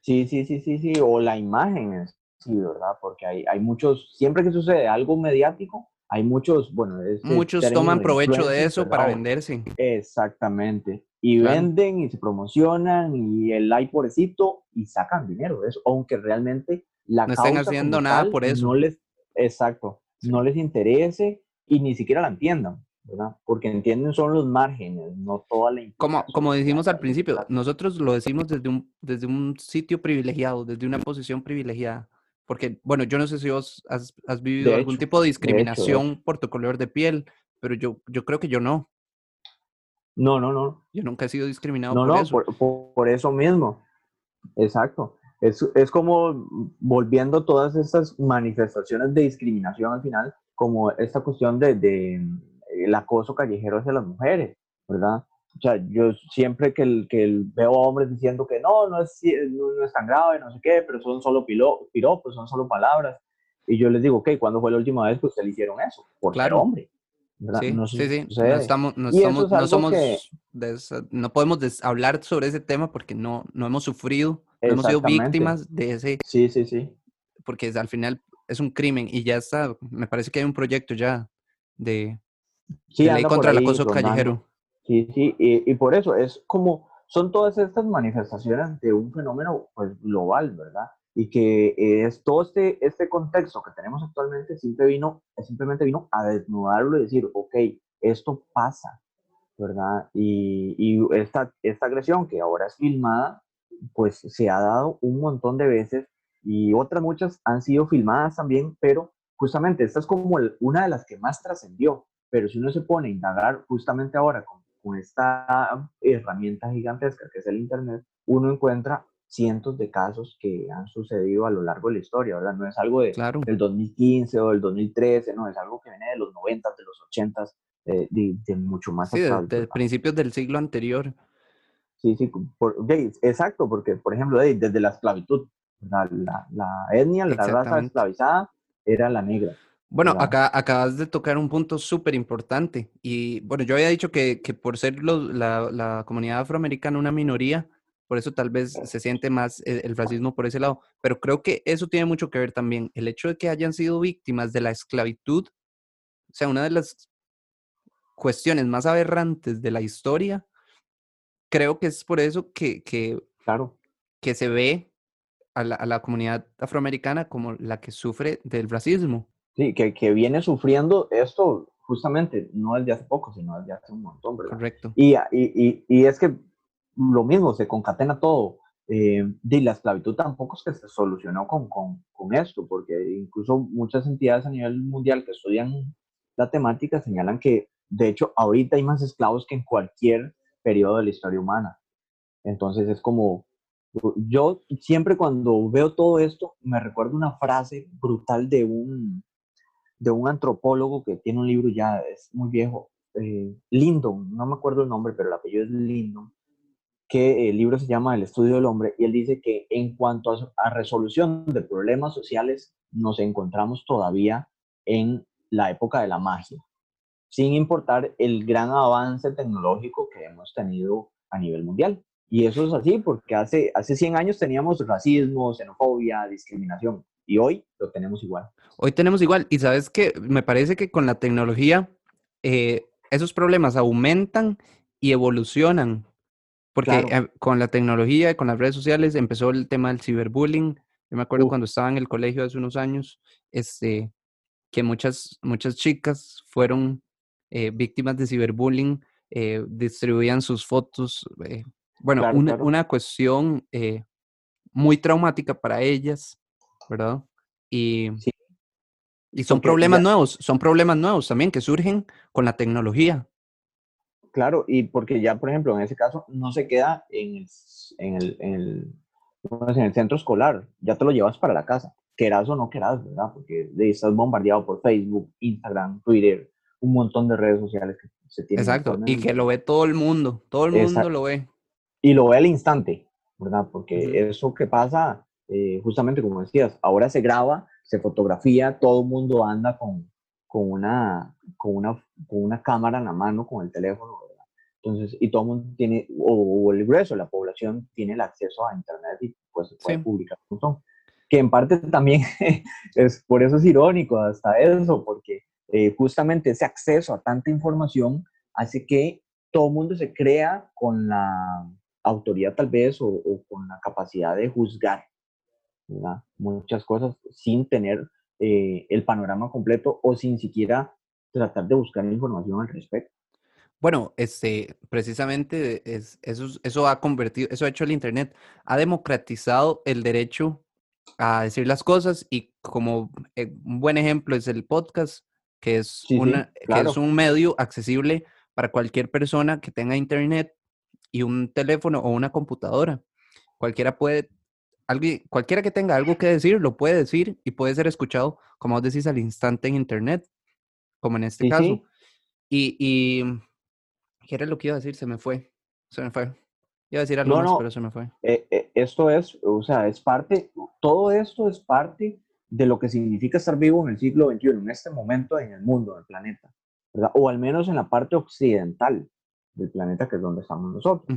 S2: Sí, sí, sí, sí, sí, o la imagen, sí, ¿verdad? Porque hay, hay muchos, siempre que sucede algo mediático, hay muchos, bueno,
S1: muchos toman provecho de eso para venderse.
S2: Exactamente. Y venden y se promocionan y el like pobrecito y sacan dinero de eso, aunque realmente la
S1: no están haciendo nada por eso.
S2: No les, exacto, no les interese y ni siquiera la entiendan. ¿Verdad? Porque entienden son los márgenes, no toda la
S1: Como, como decimos al principio, nosotros lo decimos desde un, desde un sitio privilegiado, desde una posición privilegiada. Porque, bueno, yo no sé si vos has, has vivido algún tipo de discriminación por tu color de piel, pero yo, yo creo que yo no.
S2: No, no, no.
S1: Yo nunca he sido discriminado por eso.
S2: No, por, por, eso mismo. Exacto. Es, es como volviendo todas estas manifestaciones de discriminación al final, como esta cuestión de, de el acoso callejero hacia las mujeres, ¿verdad? O sea, yo siempre que, el, que veo hombres diciendo que no, no es, no, es tan grave, no sé qué, pero son solo pilo, piropos, son solo palabras. Y yo les digo, ok, ¿cuándo fue la última vez que usted le hicieron eso? Por claro. hombre.
S1: Sí, no, sí, sí. No, estamos, no, no, somos no podemos hablar sobre ese tema porque no, no hemos sufrido, no hemos sido víctimas de ese.
S2: Sí, sí, sí.
S1: Porque al final es un crimen y ya está, me parece que hay un proyecto ya de,
S2: sí, de ley contra el acoso callejero. Sí, sí, y, por eso es como, son todas estas manifestaciones de un fenómeno pues, global, ¿verdad? Y que es todo este, este contexto que tenemos actualmente siempre vino, simplemente vino a desnudarlo y decir, ok, esto pasa, ¿verdad? Y, y esta, esta agresión que ahora es filmada, pues se ha dado un montón de veces y otras muchas han sido filmadas también, pero justamente esta es como una de las que más trascendió. Pero si uno se pone a indagar justamente ahora con con esta herramienta gigantesca que es el Internet, uno encuentra cientos de casos que han sucedido a lo largo de la historia, ¿verdad? No es algo de, del 2015 o del 2013, no, es algo que viene de los 90, de los 80, eh, de, mucho más.
S1: Sí, de, principios del siglo anterior.
S2: Sí, sí, exacto, porque, por ejemplo, desde la esclavitud, la, la etnia, la raza esclavizada era la negra.
S1: Bueno, acá acabas de tocar un punto súper importante. Y bueno, yo había dicho que, que por ser la, la, comunidad afroamericana una minoría, por eso tal vez se siente más el, el, racismo por ese lado. Pero creo que eso tiene mucho que ver también. El hecho de que hayan sido víctimas de la esclavitud, o sea, una de las cuestiones más aberrantes de la historia, creo que es por eso que, que,
S2: claro.
S1: que se ve a la, a la comunidad afroamericana como la que sufre del racismo.
S2: Sí, que, que viene sufriendo esto justamente, no desde hace poco, sino desde hace un montón, ¿verdad?
S1: Correcto.
S2: Y, y, y, es que lo mismo, se concatena todo. Eh, y la esclavitud tampoco es que se solucionó con, con, con, esto, porque incluso muchas entidades a nivel mundial que estudian la temática señalan que, de hecho, ahorita hay más esclavos que en cualquier periodo de la historia humana. Entonces es como, yo siempre cuando veo todo esto, me recuerdo una frase brutal de un, de un antropólogo que tiene un libro ya, es muy viejo, eh, Lindon, no me acuerdo el nombre, pero el apellido es Lindon, que el libro se llama El estudio del hombre, y él dice que en cuanto a, resolución de problemas sociales, nos encontramos todavía en la época de la magia, sin importar el gran avance tecnológico que hemos tenido a nivel mundial. Y eso es así porque hace, hace 100 años teníamos racismo, xenofobia, discriminación. Y hoy lo tenemos igual.
S1: Hoy tenemos igual. Y sabes que me parece que con la tecnología eh, esos problemas aumentan y evolucionan. Porque eh, con la tecnología y con las redes sociales empezó el tema del ciberbullying. Yo me acuerdo cuando estaba en el colegio hace unos años, este, que muchas, muchas chicas fueron eh, víctimas de ciberbullying, distribuían sus fotos. bueno, una, una, cuestión muy traumática para ellas. ¿Verdad? Y, y son problemas nuevos, son problemas nuevos también que surgen con la tecnología.
S2: Claro, y porque ya, por ejemplo, en ese caso no se queda en el, en el, en el, en el centro escolar, ya te lo llevas para la casa, quieras o no quieras, ¿verdad? Porque estás bombardeado por Facebook, Instagram, Twitter, un montón de redes sociales que se tienen.
S1: Exacto, y que lo ve todo el mundo, todo el mundo lo ve.
S2: Y lo ve al instante, ¿verdad? Porque eso que pasa eh, justamente como decías, ahora se graba, se fotografía, todo el mundo anda con, con, una, con, una, con una cámara en la mano, con el teléfono, ¿verdad? Entonces, y todo el mundo tiene, o, el grueso, la población tiene el acceso a Internet y pues se puede publicar un montón. Que en parte también es, por eso es irónico hasta eso, porque eh, justamente ese acceso a tanta información hace que todo el mundo se crea con la autoridad tal vez o, con la capacidad de juzgar muchas cosas sin tener eh, el panorama completo o sin siquiera tratar de buscar información al respecto.
S1: Bueno, este, precisamente es, eso, eso ha convertido, eso ha hecho el Internet, ha democratizado el derecho a decir las cosas y como eh, un buen ejemplo es el podcast, que es, una, que es un medio accesible para cualquier persona que tenga Internet y un teléfono o una computadora. Cualquiera puede, alguien, cualquiera que tenga algo que decir, lo puede decir y puede ser escuchado, como vos decís, al instante en Internet, como en este caso. Y, y ¿Qué era lo que iba a decir? Se me fue. Se me fue. Iba a decir algo más, pero se me fue.
S2: Eh, eh, esto es, o sea, es parte, todo esto es parte de lo que significa estar vivo en el siglo XXI, en este momento en el mundo, en el planeta, ¿verdad? O al menos en la parte occidental del planeta, que es donde estamos nosotros,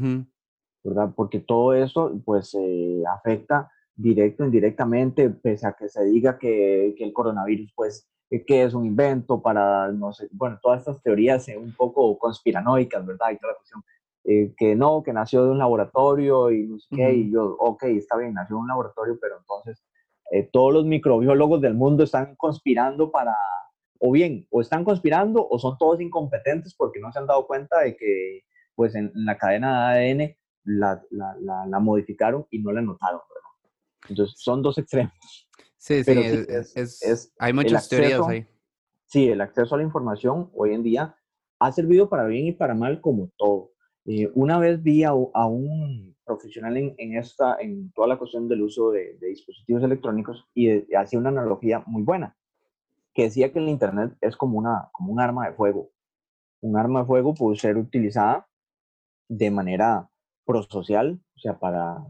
S2: ¿verdad? Porque todo esto, pues, eh, afecta directo, indirectamente, pese a que se diga que, que el coronavirus, pues, que es un invento para, no sé, bueno, todas estas teorías un poco conspiranoicas, ¿verdad? Y toda la cuestión, eh, que no, que nació de un laboratorio y no sé qué, y yo, ok, está bien, nació de un laboratorio, pero entonces eh, todos los microbiólogos del mundo están conspirando para, o bien, o están conspirando o son todos incompetentes porque no se han dado cuenta de que, pues, en, la cadena de ADN la, la, la, la, modificaron y no la notaron, ¿verdad? Entonces, son dos extremos.
S1: Sí, sí, es, hay muchas teorías ahí.
S2: Sí, el acceso a la información hoy en día ha servido para bien y para mal como todo. Eh, una vez vi a, un profesional en, esta, en toda la cuestión del uso de, dispositivos electrónicos y hacía una analogía muy buena, que decía que el Internet es como, una, como un arma de fuego. Un arma de fuego puede ser utilizada de manera prosocial, o sea, para,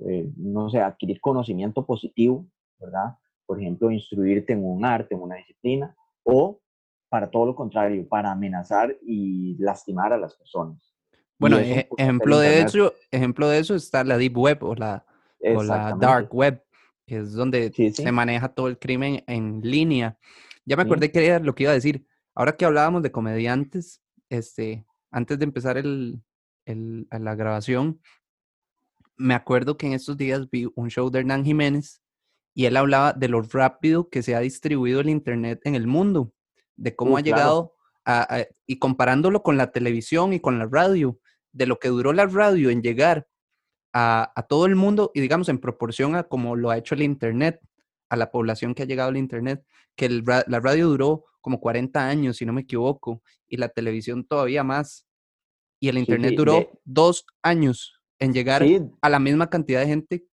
S2: eh, no sé, adquirir conocimiento positivo ¿verdad? Por ejemplo, instruirte en un arte, en una disciplina, o para todo lo contrario, para amenazar y lastimar a las personas.
S1: Bueno, ejemplo de, eso, ejemplo de eso está la Deep Web o la, o la Dark Web, que es donde se maneja todo el crimen en línea. Ya me acordé que era lo que iba a decir. Ahora que hablábamos de comediantes, este, antes de empezar el, el, la grabación, me acuerdo que en estos días vi un show de Hernán Jiménez y él hablaba de lo rápido que se ha distribuido el Internet en el mundo, de cómo uh, ha llegado a, y comparándolo con la televisión y con la radio, de lo que duró la radio en llegar a, a todo el mundo y digamos en proporción a cómo lo ha hecho el Internet, a la población que ha llegado al Internet, que la radio duró como 40 años, si no me equivoco, y la televisión todavía más. Y el Internet duró dos años en llegar a la misma cantidad de gente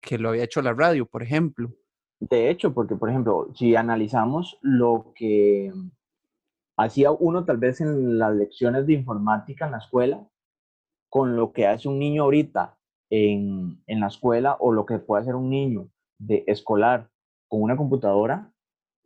S1: que lo había hecho la radio, por ejemplo.
S2: De hecho, porque, por ejemplo, si analizamos lo que hacía uno tal vez en las lecciones de informática en la escuela, con lo que hace un niño ahorita en, en la escuela o lo que puede hacer un niño de escolar con una computadora,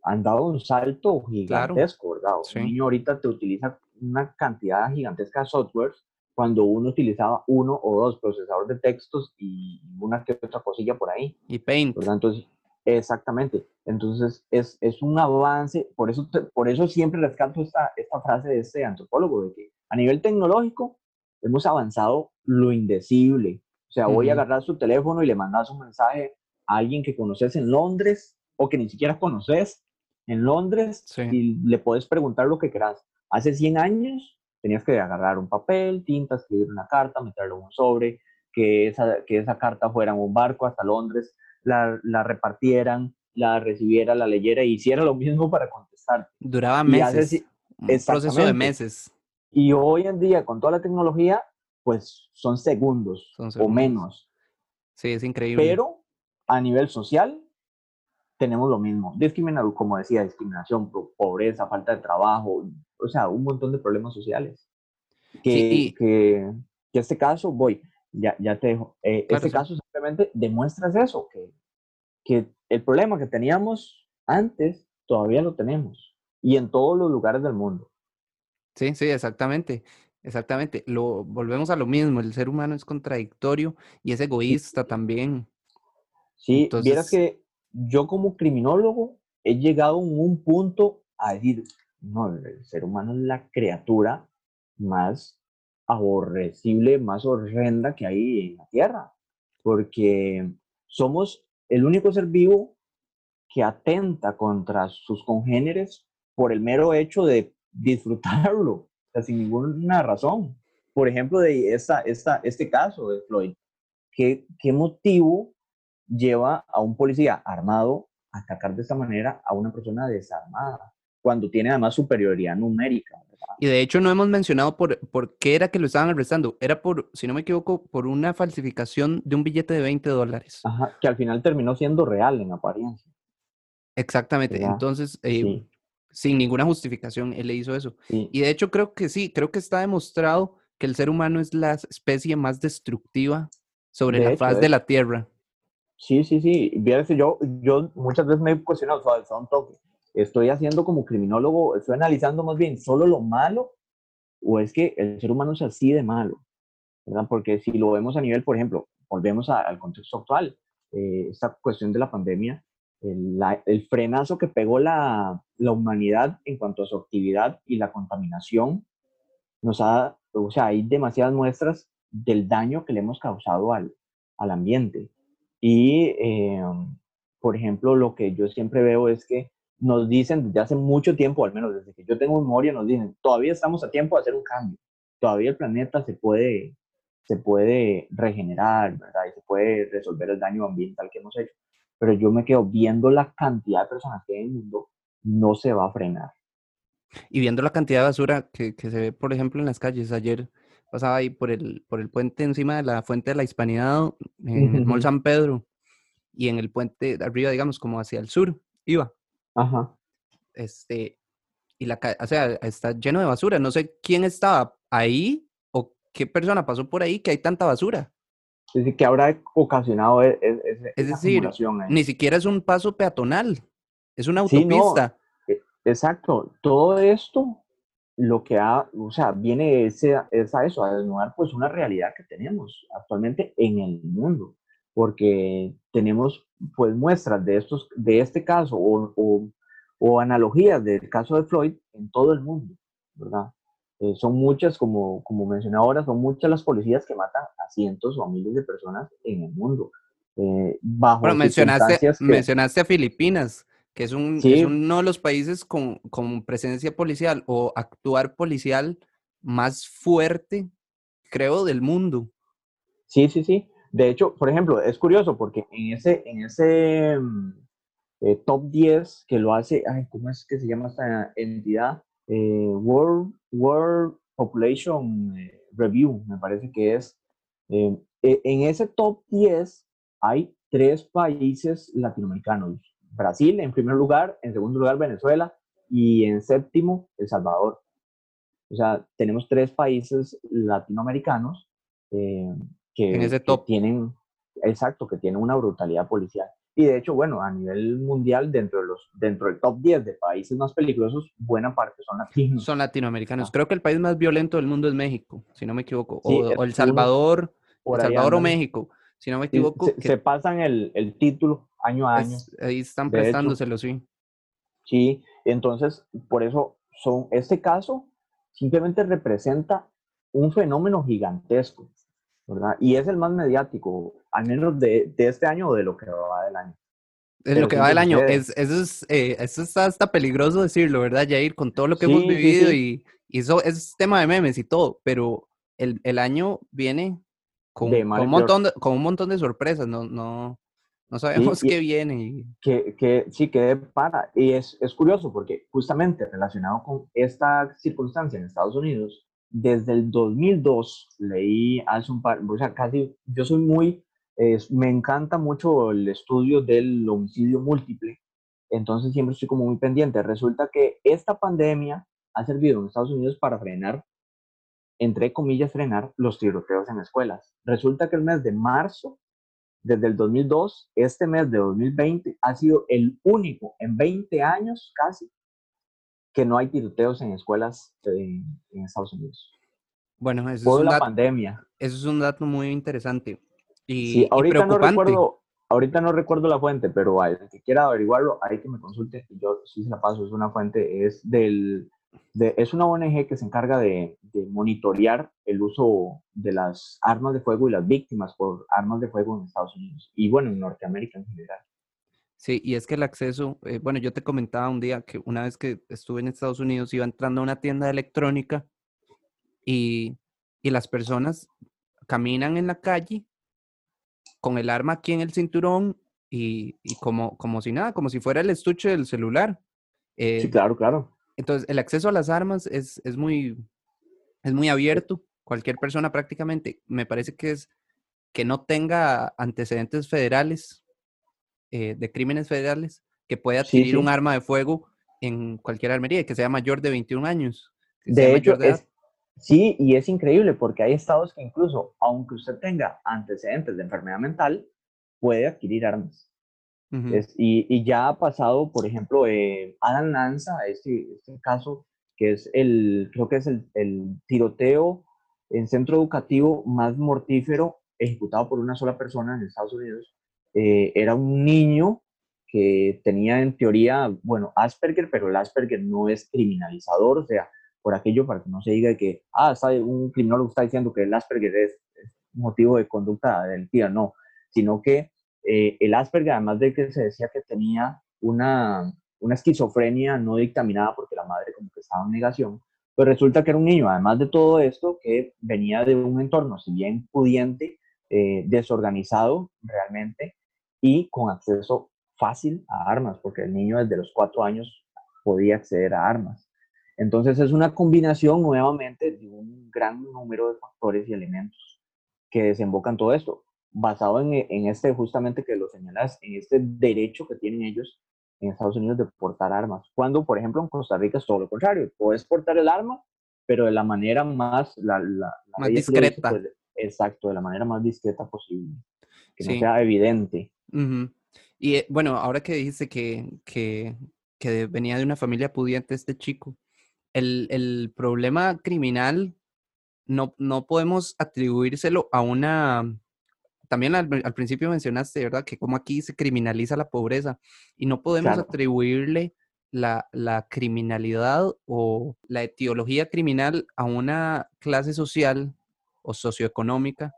S2: han dado un salto gigantesco, ¿verdad? Un niño ahorita te utiliza una cantidad gigantesca de softwares cuando uno utilizaba uno o dos procesadores de textos y una que otra cosilla por ahí.
S1: Y Paint.
S2: Entonces, exactamente. Entonces, es, es un avance, por eso, por eso siempre rescato esta, esta frase de este antropólogo, de que a nivel tecnológico hemos avanzado lo indecible. O sea, voy a agarrar su teléfono y le mandas un mensaje a alguien que conoces en Londres o que ni siquiera conoces en Londres y le puedes preguntar lo que quieras. Hace 100 años tenías que agarrar un papel, tinta, escribir una carta, meterlo en un sobre, que esa, que esa carta fuera en un barco hasta Londres, la, la repartieran, la recibiera, la leyera y hiciera lo mismo para contestar.
S1: Duraba meses. un proceso de meses.
S2: Y hoy en día, con toda la tecnología, pues son segundos, o menos.
S1: Sí, es increíble.
S2: Pero a nivel social, tenemos lo mismo. Discriminación, como decía, discriminación, pobreza, falta de trabajo, o sea, un montón de problemas sociales. Que, que, este caso, voy, ya, ya te dejo, eh, este caso simplemente demuestra eso, que, que el problema que teníamos antes todavía lo tenemos y en todos los lugares del mundo.
S1: Sí, sí, exactamente. Exactamente. Lo, volvemos a lo mismo. El ser humano es contradictorio y es egoísta también.
S2: Sí, Entonces... vieras que yo como criminólogo he llegado a un punto a decir, no, el ser humano es la criatura más aborrecible, más horrenda que hay en la Tierra, porque somos el único ser vivo que atenta contra sus congéneres por el mero hecho de disfrutarlo, sin ninguna razón. Por ejemplo, de esta, esta, este caso de Floyd, ¿qué, ¿qué motivo lleva a un policía armado a atacar de esta manera a una persona desarmada? cuando tiene además superioridad numérica.
S1: Y de hecho no hemos mencionado por, por qué era que lo estaban arrestando. Era por, si no me equivoco, por una falsificación de un billete de 20 dólares.
S2: Ajá, que al final terminó siendo real en apariencia.
S1: Exactamente. Entonces, eh, sin ninguna justificación, él le hizo eso. Y de hecho creo que sí, creo que está demostrado que el ser humano es la especie más destructiva sobre la faz de la Tierra.
S2: Sí, sí, sí. Yo, yo muchas veces me he cuestionado, son toques estoy haciendo como criminólogo, estoy analizando más bien solo lo malo o es que el ser humano es así de malo, ¿verdad? Porque si lo vemos a nivel, por ejemplo, volvemos al contexto actual, eh, esta cuestión de la pandemia, el, el frenazo que pegó la, la, humanidad en cuanto a su actividad y la contaminación, nos ha, o sea, hay demasiadas muestras del daño que le hemos causado al, al ambiente. Y, eh, por ejemplo, lo que yo siempre veo es que nos dicen desde hace mucho tiempo, al menos desde que yo tengo memoria, nos dicen, todavía estamos a tiempo de hacer un cambio, todavía el planeta se puede, se puede regenerar, ¿verdad? Y se puede resolver el daño ambiental que hemos hecho. Pero yo me quedo viendo la cantidad de personas que hay en el mundo, no se va a frenar.
S1: Y viendo la cantidad de basura que, que se ve, por ejemplo, en las calles, ayer pasaba ahí por el, por el puente encima de la Fuente de la Hispanidad, en el Mall San Pedro, y en el puente de arriba, digamos, como hacia el sur, iba. Ajá. Este, y la, o sea, está lleno de basura. No sé quién estaba ahí o qué persona pasó por ahí que hay tanta basura.
S2: Es decir, que habrá ocasionado e, e,
S1: es decir, ni siquiera es un paso peatonal, es una autopista.
S2: E, exacto, todo esto lo que ha, o sea, viene ese, es a eso, a desnudar pues una realidad que tenemos actualmente en el mundo porque tenemos pues muestras de, estos, de este caso o, o, analogías del caso de Floyd en todo el mundo, ¿verdad? Eh, son muchas, como, como mencioné ahora, son muchas las policías que matan a cientos o a miles de personas en el mundo. Eh, bajo
S1: bueno, mencionaste, mencionaste a Filipinas, que es, un, es, uno de los países con, con, presencia policial o actuar policial más fuerte, creo, del mundo.
S2: Sí, sí, sí. De hecho, por ejemplo, es curioso porque en ese, en ese mm, eh, top 10 que lo hace, ay, ¿cómo es que se llama esta entidad? Eh, World, World Population eh, Review, me parece que es. E, en ese top 10 hay tres países latinoamericanos. Brasil en primer lugar, en segundo lugar Venezuela y en séptimo El Salvador. O sea, tenemos tres países latinoamericanos que, en ese top. tienen, exacto, que tienen una brutalidad policial. Y de hecho, bueno, a nivel mundial, dentro, de los, dentro del top 10 de países más peligrosos, buena parte son latinos.
S1: Son latinoamericanos. Ah. Creo que el país más violento del mundo es México, si no me equivoco. O, El Salvador, El Salvador o México, si no me equivoco.
S2: Se, pasan el, el, título año a año.
S1: ahí están prestándoselo, sí.
S2: Sí, entonces, por eso, son, este caso simplemente representa un fenómeno gigantesco. Y es el más mediático, al menos de, de este año o de lo que va del año.
S1: De lo que va del año. Es, eso, es, eh, eso está hasta peligroso decirlo, ¿verdad, Jair? Con todo lo que hemos vivido Y, y, eso es tema de memes y todo, pero el, el año viene con, con, un montón de, con un montón de sorpresas, no, no, no sabemos qué viene.
S2: Que, que, sí, que para. Y es, es curioso porque justamente relacionado con esta circunstancia en Estados Unidos, desde el 2002 leí hace un par, o sea, casi, yo soy muy, me encanta mucho el estudio del homicidio múltiple, entonces siempre estoy como muy pendiente. Resulta que esta pandemia ha servido en Estados Unidos para frenar, entre comillas, frenar los tiroteos en escuelas. Resulta que el mes de marzo, desde el 2002, este mes de 2020, ha sido el único en 20 años casi que no hay tiroteos en escuelas en, Estados Unidos.
S1: Bueno, eso es
S2: la pandemia.
S1: Eso es un dato muy interesante y,
S2: sí, ahorita No recuerdo, ahorita no recuerdo la fuente, pero el que quiera averiguarlo, hay que me consulte y yo sí se la paso. Es una fuente, es del es una ONG que se encarga de, monitorear el uso de las armas de fuego y las víctimas por armas de fuego en Estados Unidos y bueno, en Norteamérica en general.
S1: Sí, y es que el acceso, eh, bueno, yo te comentaba un día que una vez que estuve en Estados Unidos iba entrando a una tienda de electrónica y, y las personas caminan en la calle con el arma aquí en el cinturón y, y como, como si nada, como si fuera el estuche del celular.
S2: sí, eh, claro, claro.
S1: Entonces, el acceso a las armas es, es, muy, es muy abierto. Cualquier persona prácticamente, me parece que es que no tenga antecedentes federales, eh, de crímenes federales, que pueda adquirir un arma de fuego en cualquier armería y que sea mayor de 21 años.
S2: De hecho, es, sí, y es increíble porque hay estados que incluso, aunque usted tenga antecedentes de enfermedad mental, puede adquirir armas y, ya ha pasado, por ejemplo, eh, Adam Lanza, este, este caso, que es el, creo que es el, el, tiroteo en centro educativo más mortífero ejecutado por una sola persona en Estados Unidos. Eh, era un niño que tenía en teoría, bueno, Asperger, pero el Asperger no es criminalizador, o sea, por aquello para que no se diga que, ah, un criminólogo está diciendo que el Asperger es, es motivo de conducta delictiva, no, sino que eh, el Asperger, además de que se decía que tenía una, una esquizofrenia no dictaminada porque la madre como que estaba en negación, pues resulta que era un niño, además de todo esto, que venía de un entorno, si bien pudiente, eh, desorganizado realmente y con acceso fácil a armas, porque el niño desde los cuatro años podía acceder a armas. Entonces es una combinación nuevamente de un gran número de factores y elementos que desembocan todo esto basado en, en, este, justamente que lo señalas, en este derecho que tienen ellos en Estados Unidos de portar armas. Cuando, por ejemplo, en Costa Rica es todo lo contrario, puedes portar el arma, pero de la manera más, la, la,
S1: más discreta.
S2: Pues, exacto, de la manera más discreta posible, que no sea evidente.
S1: Y eh, bueno, ahora que dijiste que, que, que, venía de una familia pudiente este chico, el, el problema criminal no, no podemos atribuírselo a una también al, principio mencionaste, ¿verdad? Que como aquí se criminaliza la pobreza y no podemos atribuirle la, la, criminalidad o la etiología criminal a una clase social o socioeconómica,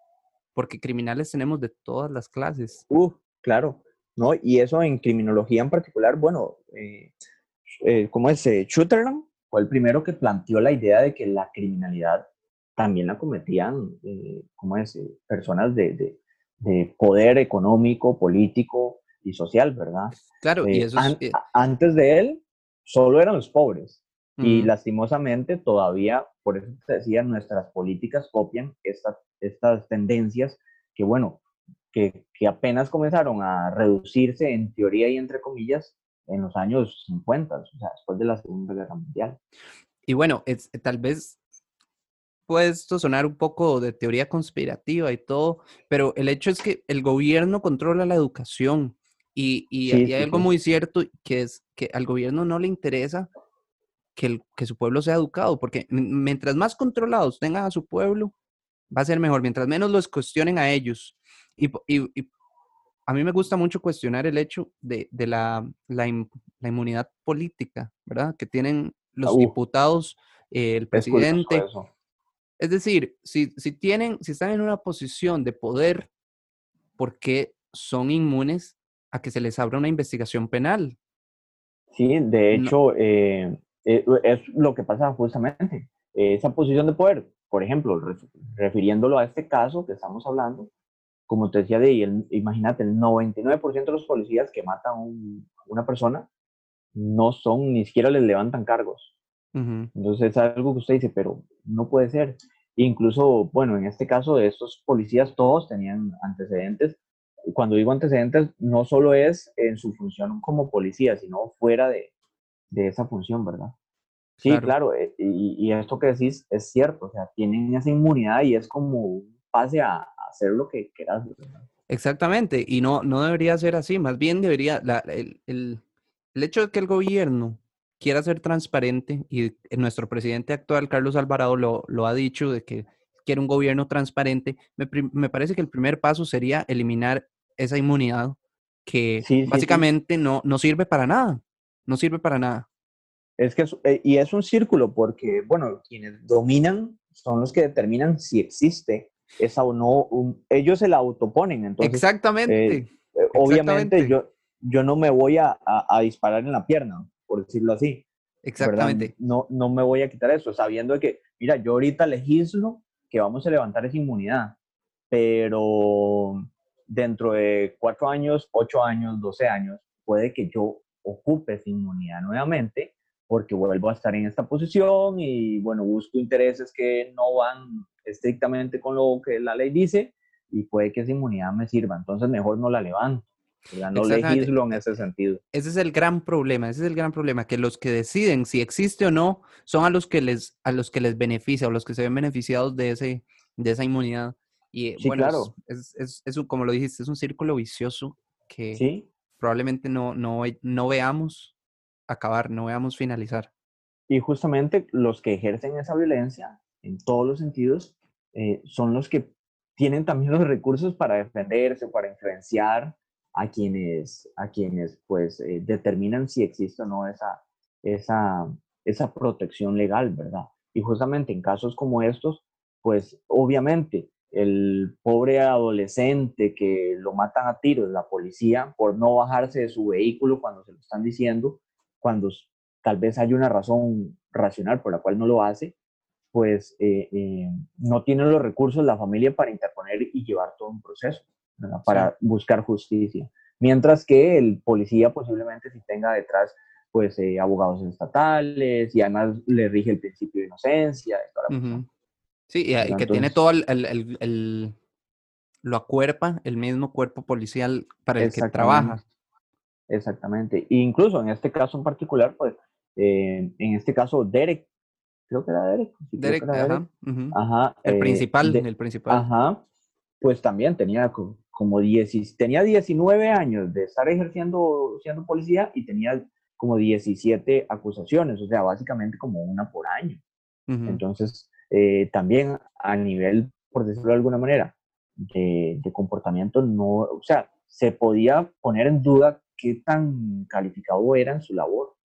S1: porque criminales tenemos de todas las clases.
S2: Uh, claro, ¿no? Y eso en criminología en particular, bueno, eh, eh, ¿cómo es? Eh, Shooterland fue el primero que planteó la idea de que la criminalidad también la cometían, eh, ¿cómo es? Personas de, de poder económico, político y social, ¿verdad?
S1: Claro, y eh, eso
S2: es... Eh antes de él, solo eran los pobres. Y lastimosamente todavía, por eso te decía, nuestras políticas copian estas, estas tendencias que, bueno, que, que, apenas comenzaron a reducirse en teoría y entre comillas en los años 50, o sea, después de la Segunda Guerra Mundial.
S1: Y bueno, es, tal vez puede esto sonar un poco de teoría conspirativa y todo, pero el hecho es que el gobierno controla la educación y, y, hay algo muy cierto que es que al gobierno no le interesa que, que su pueblo sea educado, porque mientras más controlados tengan a su pueblo, va a ser mejor, mientras menos los cuestionen a ellos. Y, y a mí me gusta mucho cuestionar el hecho de, de la, la, inmunidad política, ¿verdad? Que tienen los diputados, el presidente. Es decir, si, si, tienen, si están en una posición de poder, ¿por qué son inmunes a que se les abra una investigación penal?
S2: Sí, de hecho, eh, eh, es lo que pasa justamente. Esa posición de poder, por ejemplo, refiriéndolo a este caso que estamos hablando, como te decía, de, el, imagínate, el 99% de los policías que matan a una persona no son, ni siquiera les levantan cargos. Entonces es algo que usted dice, pero no puede ser. Incluso, bueno, en este caso de estos policías, todos tenían antecedentes. Cuando digo antecedentes, no solo es en su función como policía, sino fuera de, de esa función, ¿verdad? Sí, claro, eh, y, esto que decís es cierto, o sea, tienen esa inmunidad y es como un pase a, hacer lo que quieras.
S1: Exactamente, y no, no debería ser así, más bien debería, la, el, el, el hecho de que el gobierno quiera ser transparente y nuestro presidente actual, Carlos Alvarado, lo, lo ha dicho de que quiere un gobierno transparente, me, me, parece que el primer paso sería eliminar esa inmunidad que básicamente No, no sirve para nada, no sirve para nada.
S2: Es que, eh, y es un círculo porque, bueno, quienes dominan son los que determinan si existe esa o no, ellos se la autoponen. Entonces,
S1: Exactamente. Eh,
S2: eh, obviamente yo, yo no me voy a, a, disparar en la pierna, por decirlo así.
S1: Exactamente.
S2: No, no me voy a quitar eso, sabiendo que, mira, yo ahorita legislo que vamos a levantar esa inmunidad, pero dentro de cuatro años, ocho años, doce años, puede que yo ocupe esa inmunidad nuevamente porque vuelvo a estar en esta posición y bueno, busco intereses que no van estrictamente con lo que la ley dice y puede que esa inmunidad me sirva, entonces mejor no la levanto. No legislo en ese sentido.
S1: Ese es el gran problema, ese es el gran problema, que los que deciden si existe o no son a los que les, a los que les beneficia o los que se ven beneficiados de, ese, de esa inmunidad. Y bueno, claro. es, es, es, como lo dijiste, es un círculo vicioso que probablemente no, no, no veamos acabar, no veamos finalizar.
S2: Y justamente los que ejercen esa violencia, en todos los sentidos, eh, son los que tienen también los recursos para defenderse, para influenciar a quienes, a quienes pues, eh, determinan si existe o no esa, esa, esa protección legal, ¿verdad? Y justamente en casos como estos, pues obviamente el pobre adolescente que lo matan a tiros, la policía, por no bajarse de su vehículo cuando se lo están diciendo, cuando tal vez hay una razón racional por la cual no lo hace, pues eh, eh, no tiene los recursos la familia para interponer y llevar todo un proceso, para buscar justicia. Mientras que el policía posiblemente si tenga detrás pues eh, abogados estatales y además le rige el principio de inocencia.
S1: Sí, y, que tiene todo el, el, el, lo acuerpa el mismo cuerpo policial para el que trabaja.
S2: Exactamente. E incluso en este caso en particular, pues, eh, en este caso, Derek, creo que era Derek.
S1: Derek, ajá, El eh, principal, el principal.
S2: Ajá. Pues también tenía como 10, tenía 19 años de estar ejerciendo siendo policía y tenía como 17 acusaciones, o sea, básicamente como una por año. Entonces, eh, también a nivel, por decirlo de alguna manera, de, de comportamiento, no, o sea, se podía poner en duda qué tan calificado era en su labor.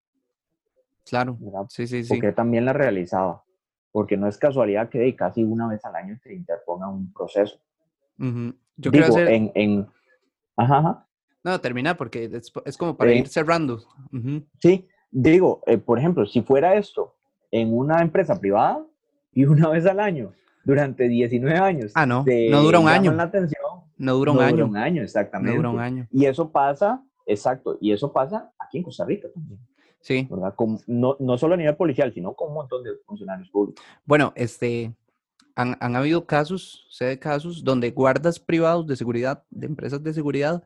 S1: Claro, sí, sí, sí.
S2: Porque también la realizaba. Porque no es casualidad que casi una vez al año se interponga un proceso.
S1: Yo creo hacer...
S2: en, en... Ajá, ajá.
S1: No, termina porque es, como para ir cerrando.
S2: Sí, digo, eh, por ejemplo, si fuera esto en una empresa privada y una vez al año durante 19 años.
S1: Ah, no, no dura un año.
S2: La atención,
S1: no dura un año.
S2: Dura un año, exactamente.
S1: No dura un año.
S2: Y eso pasa Exacto, y eso pasa aquí en Costa Rica también.
S1: Sí.
S2: ¿verdad? no, no solo a nivel policial, sino con un montón de funcionarios públicos.
S1: Bueno, este, han, han habido casos, sé de casos, donde guardas privados de seguridad, de empresas de seguridad,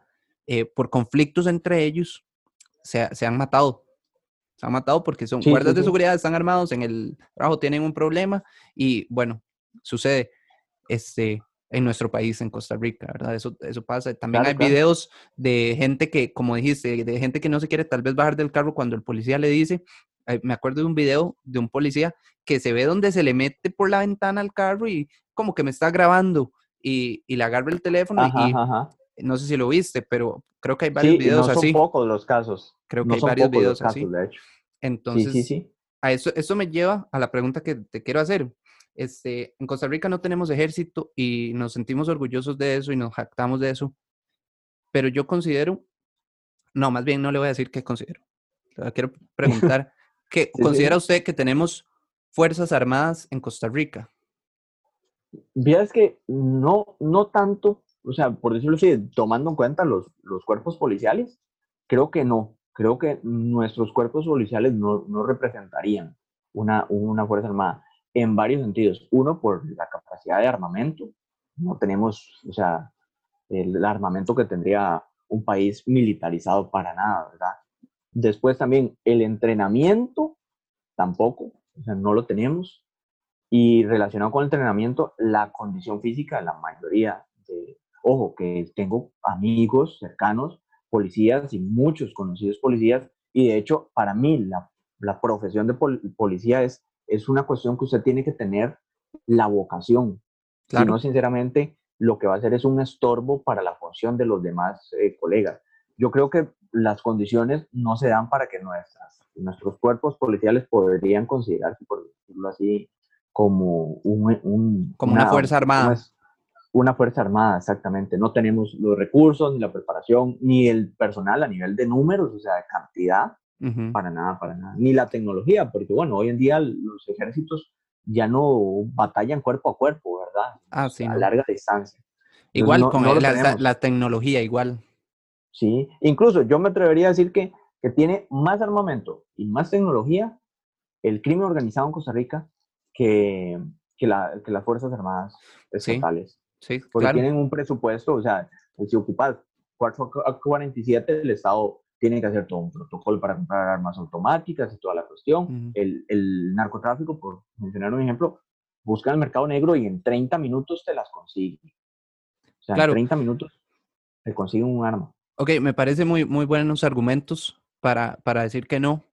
S1: eh, por conflictos entre ellos, se, se, han matado. Se han matado porque son guardas de seguridad, están armados, en el trabajo tienen un problema y bueno, sucede. Este, en nuestro país, en Costa Rica, ¿verdad? Eso, eso pasa. También hay videos de gente que, como dijiste, de gente que no se quiere tal vez bajar del carro cuando el policía le dice, me acuerdo de un video de un policía que se ve donde se le mete por la ventana al carro y como que me está grabando y, y le agarra el teléfono y no sé si lo viste, pero creo que hay varios videos
S2: no
S1: son
S2: pocos los casos.
S1: Creo que hay varios videos así. Entonces, sí, sí, a eso, eso me lleva a la pregunta que te quiero hacer. Este, en Costa Rica no tenemos ejército y nos sentimos orgullosos de eso y nos jactamos de eso. Pero yo considero, no, más bien no le voy a decir qué considero. quiero preguntar, ¿qué considera usted que tenemos fuerzas armadas en Costa Rica?
S2: es que no, no tanto, o sea, por decirlo así, tomando en cuenta los, los cuerpos policiales, creo que no. Creo que nuestros cuerpos policiales no, no representarían una, una fuerza armada en varios sentidos. Uno, por la capacidad de armamento. No tenemos, o sea, el armamento que tendría un país militarizado para nada, ¿verdad? Después también el entrenamiento, tampoco, o sea, no lo tenemos. Y relacionado con el entrenamiento, la condición física la mayoría de, ojo, que tengo amigos cercanos, policías y muchos conocidos policías, y de hecho, para mí la, la profesión de policía es es una cuestión que usted tiene que tener la vocación. Claro. Si no, sinceramente, lo que va a hacer es un estorbo para la función de los demás eh, colegas. Yo creo que las condiciones no se dan para que nuestras, nuestros cuerpos policiales podrían considerarse, por decirlo así, como un,
S1: como una, fuerza armada.
S2: Una, fuerza armada, exactamente. No tenemos los recursos, ni la preparación, ni el personal a nivel de números, o sea, de cantidad, para nada, para nada. Ni la tecnología, porque bueno, hoy en día los ejércitos ya no batallan cuerpo a cuerpo, ¿verdad?
S1: Ah, sí.
S2: A larga distancia.
S1: Igual con la, tecnología, igual.
S2: Sí, incluso yo me atrevería a decir que, que tiene más armamento y más tecnología el crimen organizado en Costa Rica que, que, la, que las Fuerzas Armadas estatales.
S1: Sí,
S2: Porque tienen un presupuesto, o sea, si ocupas 447, el Estado tiene que hacer todo un protocolo para comprar armas automáticas y toda la cuestión. el, el, narcotráfico, por mencionar un ejemplo, busca el mercado negro y en 30 minutos te las consigue. O sea, en 30 minutos te consigue un arma.
S1: Ok, me parece muy, muy buenos argumentos para, para decir que no,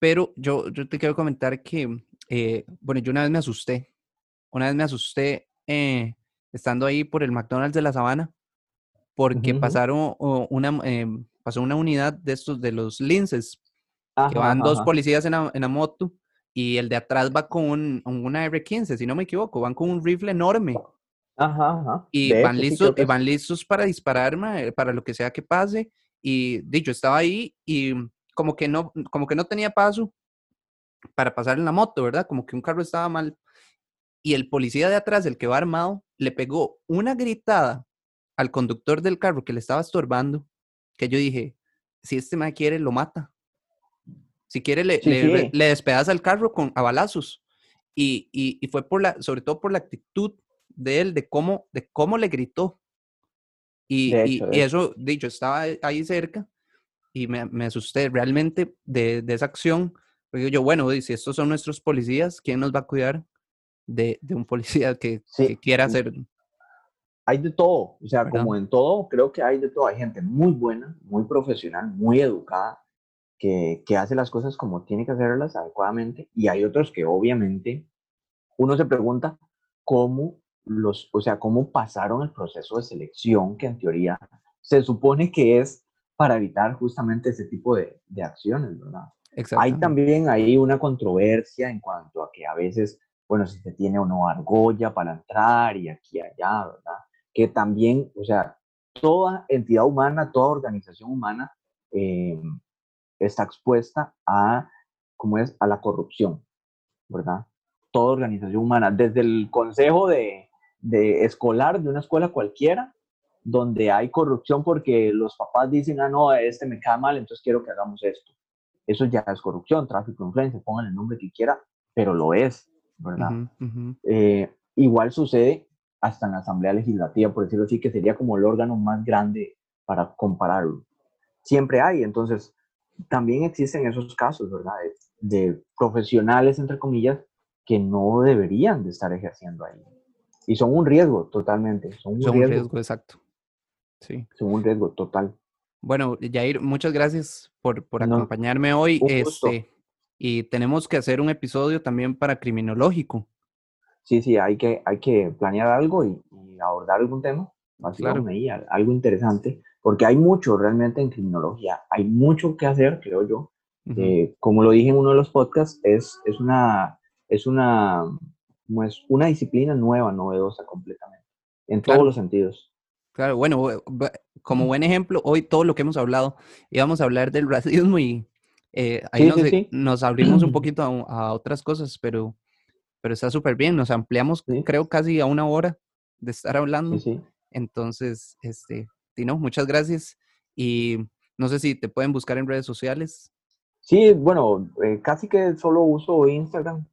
S1: pero yo, yo te quiero comentar que, eh, bueno, yo una vez me asusté, una vez me asusté eh, estando ahí por el McDonald's de la Sabana, porque pasaron una, em, pasó una unidad de estos, de los linces, que van dos policías en la, moto y el de atrás va con un, una R15, si no me equivoco, van con un rifle enorme.
S2: Ajá,
S1: Y van listos, y van listos para dispararme, para lo que sea que pase. Y dicho, estaba ahí y como que no, como que no tenía paso para pasar en la moto, ¿verdad? Como que un carro estaba mal. Y el policía de atrás, el que va armado, le pegó una gritada al conductor del carro que le estaba estorbando, que yo dije, si este me quiere, lo mata. Si quiere, le, le, despedaza el carro con, a balazos. Y, y, fue por la, sobre todo por la actitud de él, de cómo, de cómo le gritó. Y, y, eso, dicho, estaba ahí cerca y me, me asusté realmente de, de, esa acción. Porque yo, bueno, si estos son nuestros policías, ¿quién nos va a cuidar de, de un policía que, que, quiera hacer?
S2: Hay de todo, o sea, como en todo, creo que hay de todo. Hay gente muy buena, muy profesional, muy educada, que, que hace las cosas como tiene que hacerlas adecuadamente. Y hay otros que obviamente uno se pregunta cómo los, o sea, cómo pasaron el proceso de selección que en teoría se supone que es para evitar justamente ese tipo de, de acciones, ¿verdad? Hay también ahí una controversia en cuanto a que a veces, bueno, si se tiene o no argolla para entrar y aquí y allá, ¿verdad? Que también, o sea, toda entidad humana, toda organización humana eh, está expuesta a, ¿cómo es?, a la corrupción, ¿verdad? Toda organización humana, desde el consejo de, de escolar de una escuela cualquiera, donde hay corrupción porque los papás dicen, ah, no, este me cae mal, entonces quiero que hagamos esto. Eso ya es corrupción, tráfico de influencia, pongan el nombre que quiera, pero lo es, ¿verdad? Eh, igual sucede hasta en la Asamblea Legislativa, por decirlo así, que sería como el órgano más grande para compararlo. Siempre hay, entonces, también existen esos casos, ¿verdad? de profesionales, entre comillas, que no deberían de estar ejerciendo ahí. Y son un riesgo totalmente. Son un, riesgo.
S1: exacto. Sí.
S2: Son un riesgo total.
S1: Bueno, Jair, muchas gracias por, por acompañarme hoy. Este, y tenemos que hacer un episodio también para criminológico.
S2: Sí, sí, hay que, hay que planear algo y, abordar algún tema, claro. algo interesante, porque hay mucho realmente en criminología, hay mucho que hacer, creo yo. Eh, como lo dije en uno de los podcasts, es, es una, es una es una disciplina nueva, novedosa completamente, en todos los sentidos.
S1: Claro, bueno, como buen ejemplo, hoy todo lo que hemos hablado, íbamos a hablar del racismo y eh, ahí nos, abrimos un poquito a, otras cosas, pero, pero está súper bien, nos ampliamos creo casi a una hora de estar hablando. Entonces, este, Tino, muchas gracias y no sé si te pueden buscar en redes sociales.
S2: Sí, bueno, eh, casi que solo uso Instagram,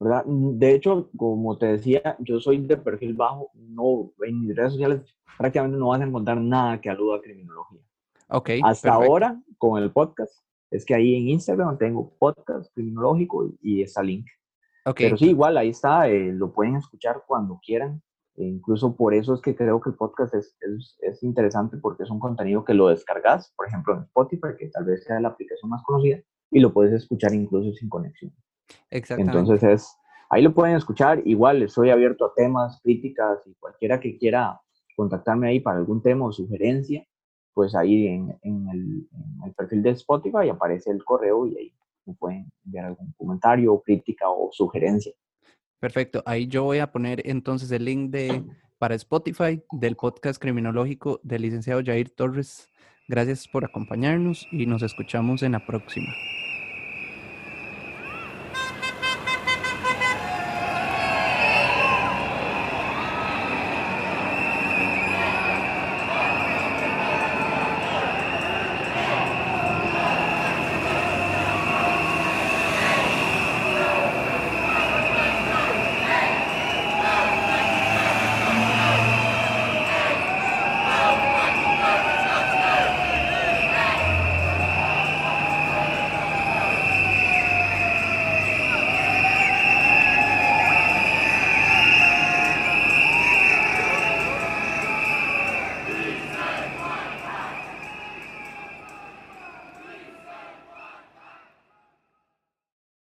S2: ¿verdad? De hecho, como te decía, yo soy de perfil bajo, no, en mis redes sociales prácticamente no vas a encontrar nada que aluda a criminología.
S1: Ok.
S2: Hasta ahora, con el podcast, es que ahí en Instagram tengo podcast criminológico y, ese link. Okay. Pero sí, igual, ahí está, eh, lo pueden escuchar cuando quieran. E incluso por eso es que creo que el podcast es, es, es, interesante porque es un contenido que lo descargas, por ejemplo, en Spotify, que tal vez sea la aplicación más conocida, y lo puedes escuchar incluso sin conexión.
S1: Exactamente.
S2: Entonces es, ahí lo pueden escuchar. Igual estoy abierto a temas, críticas y cualquiera que quiera contactarme ahí para algún tema o sugerencia, pues ahí en, el, perfil de Spotify aparece el correo y ahí me pueden enviar algún comentario, crítica o sugerencia.
S1: Perfecto. Ahí yo voy a poner entonces el link de para Spotify del podcast criminológico del licenciado Jair Torres. Gracias por acompañarnos y nos escuchamos en la próxima.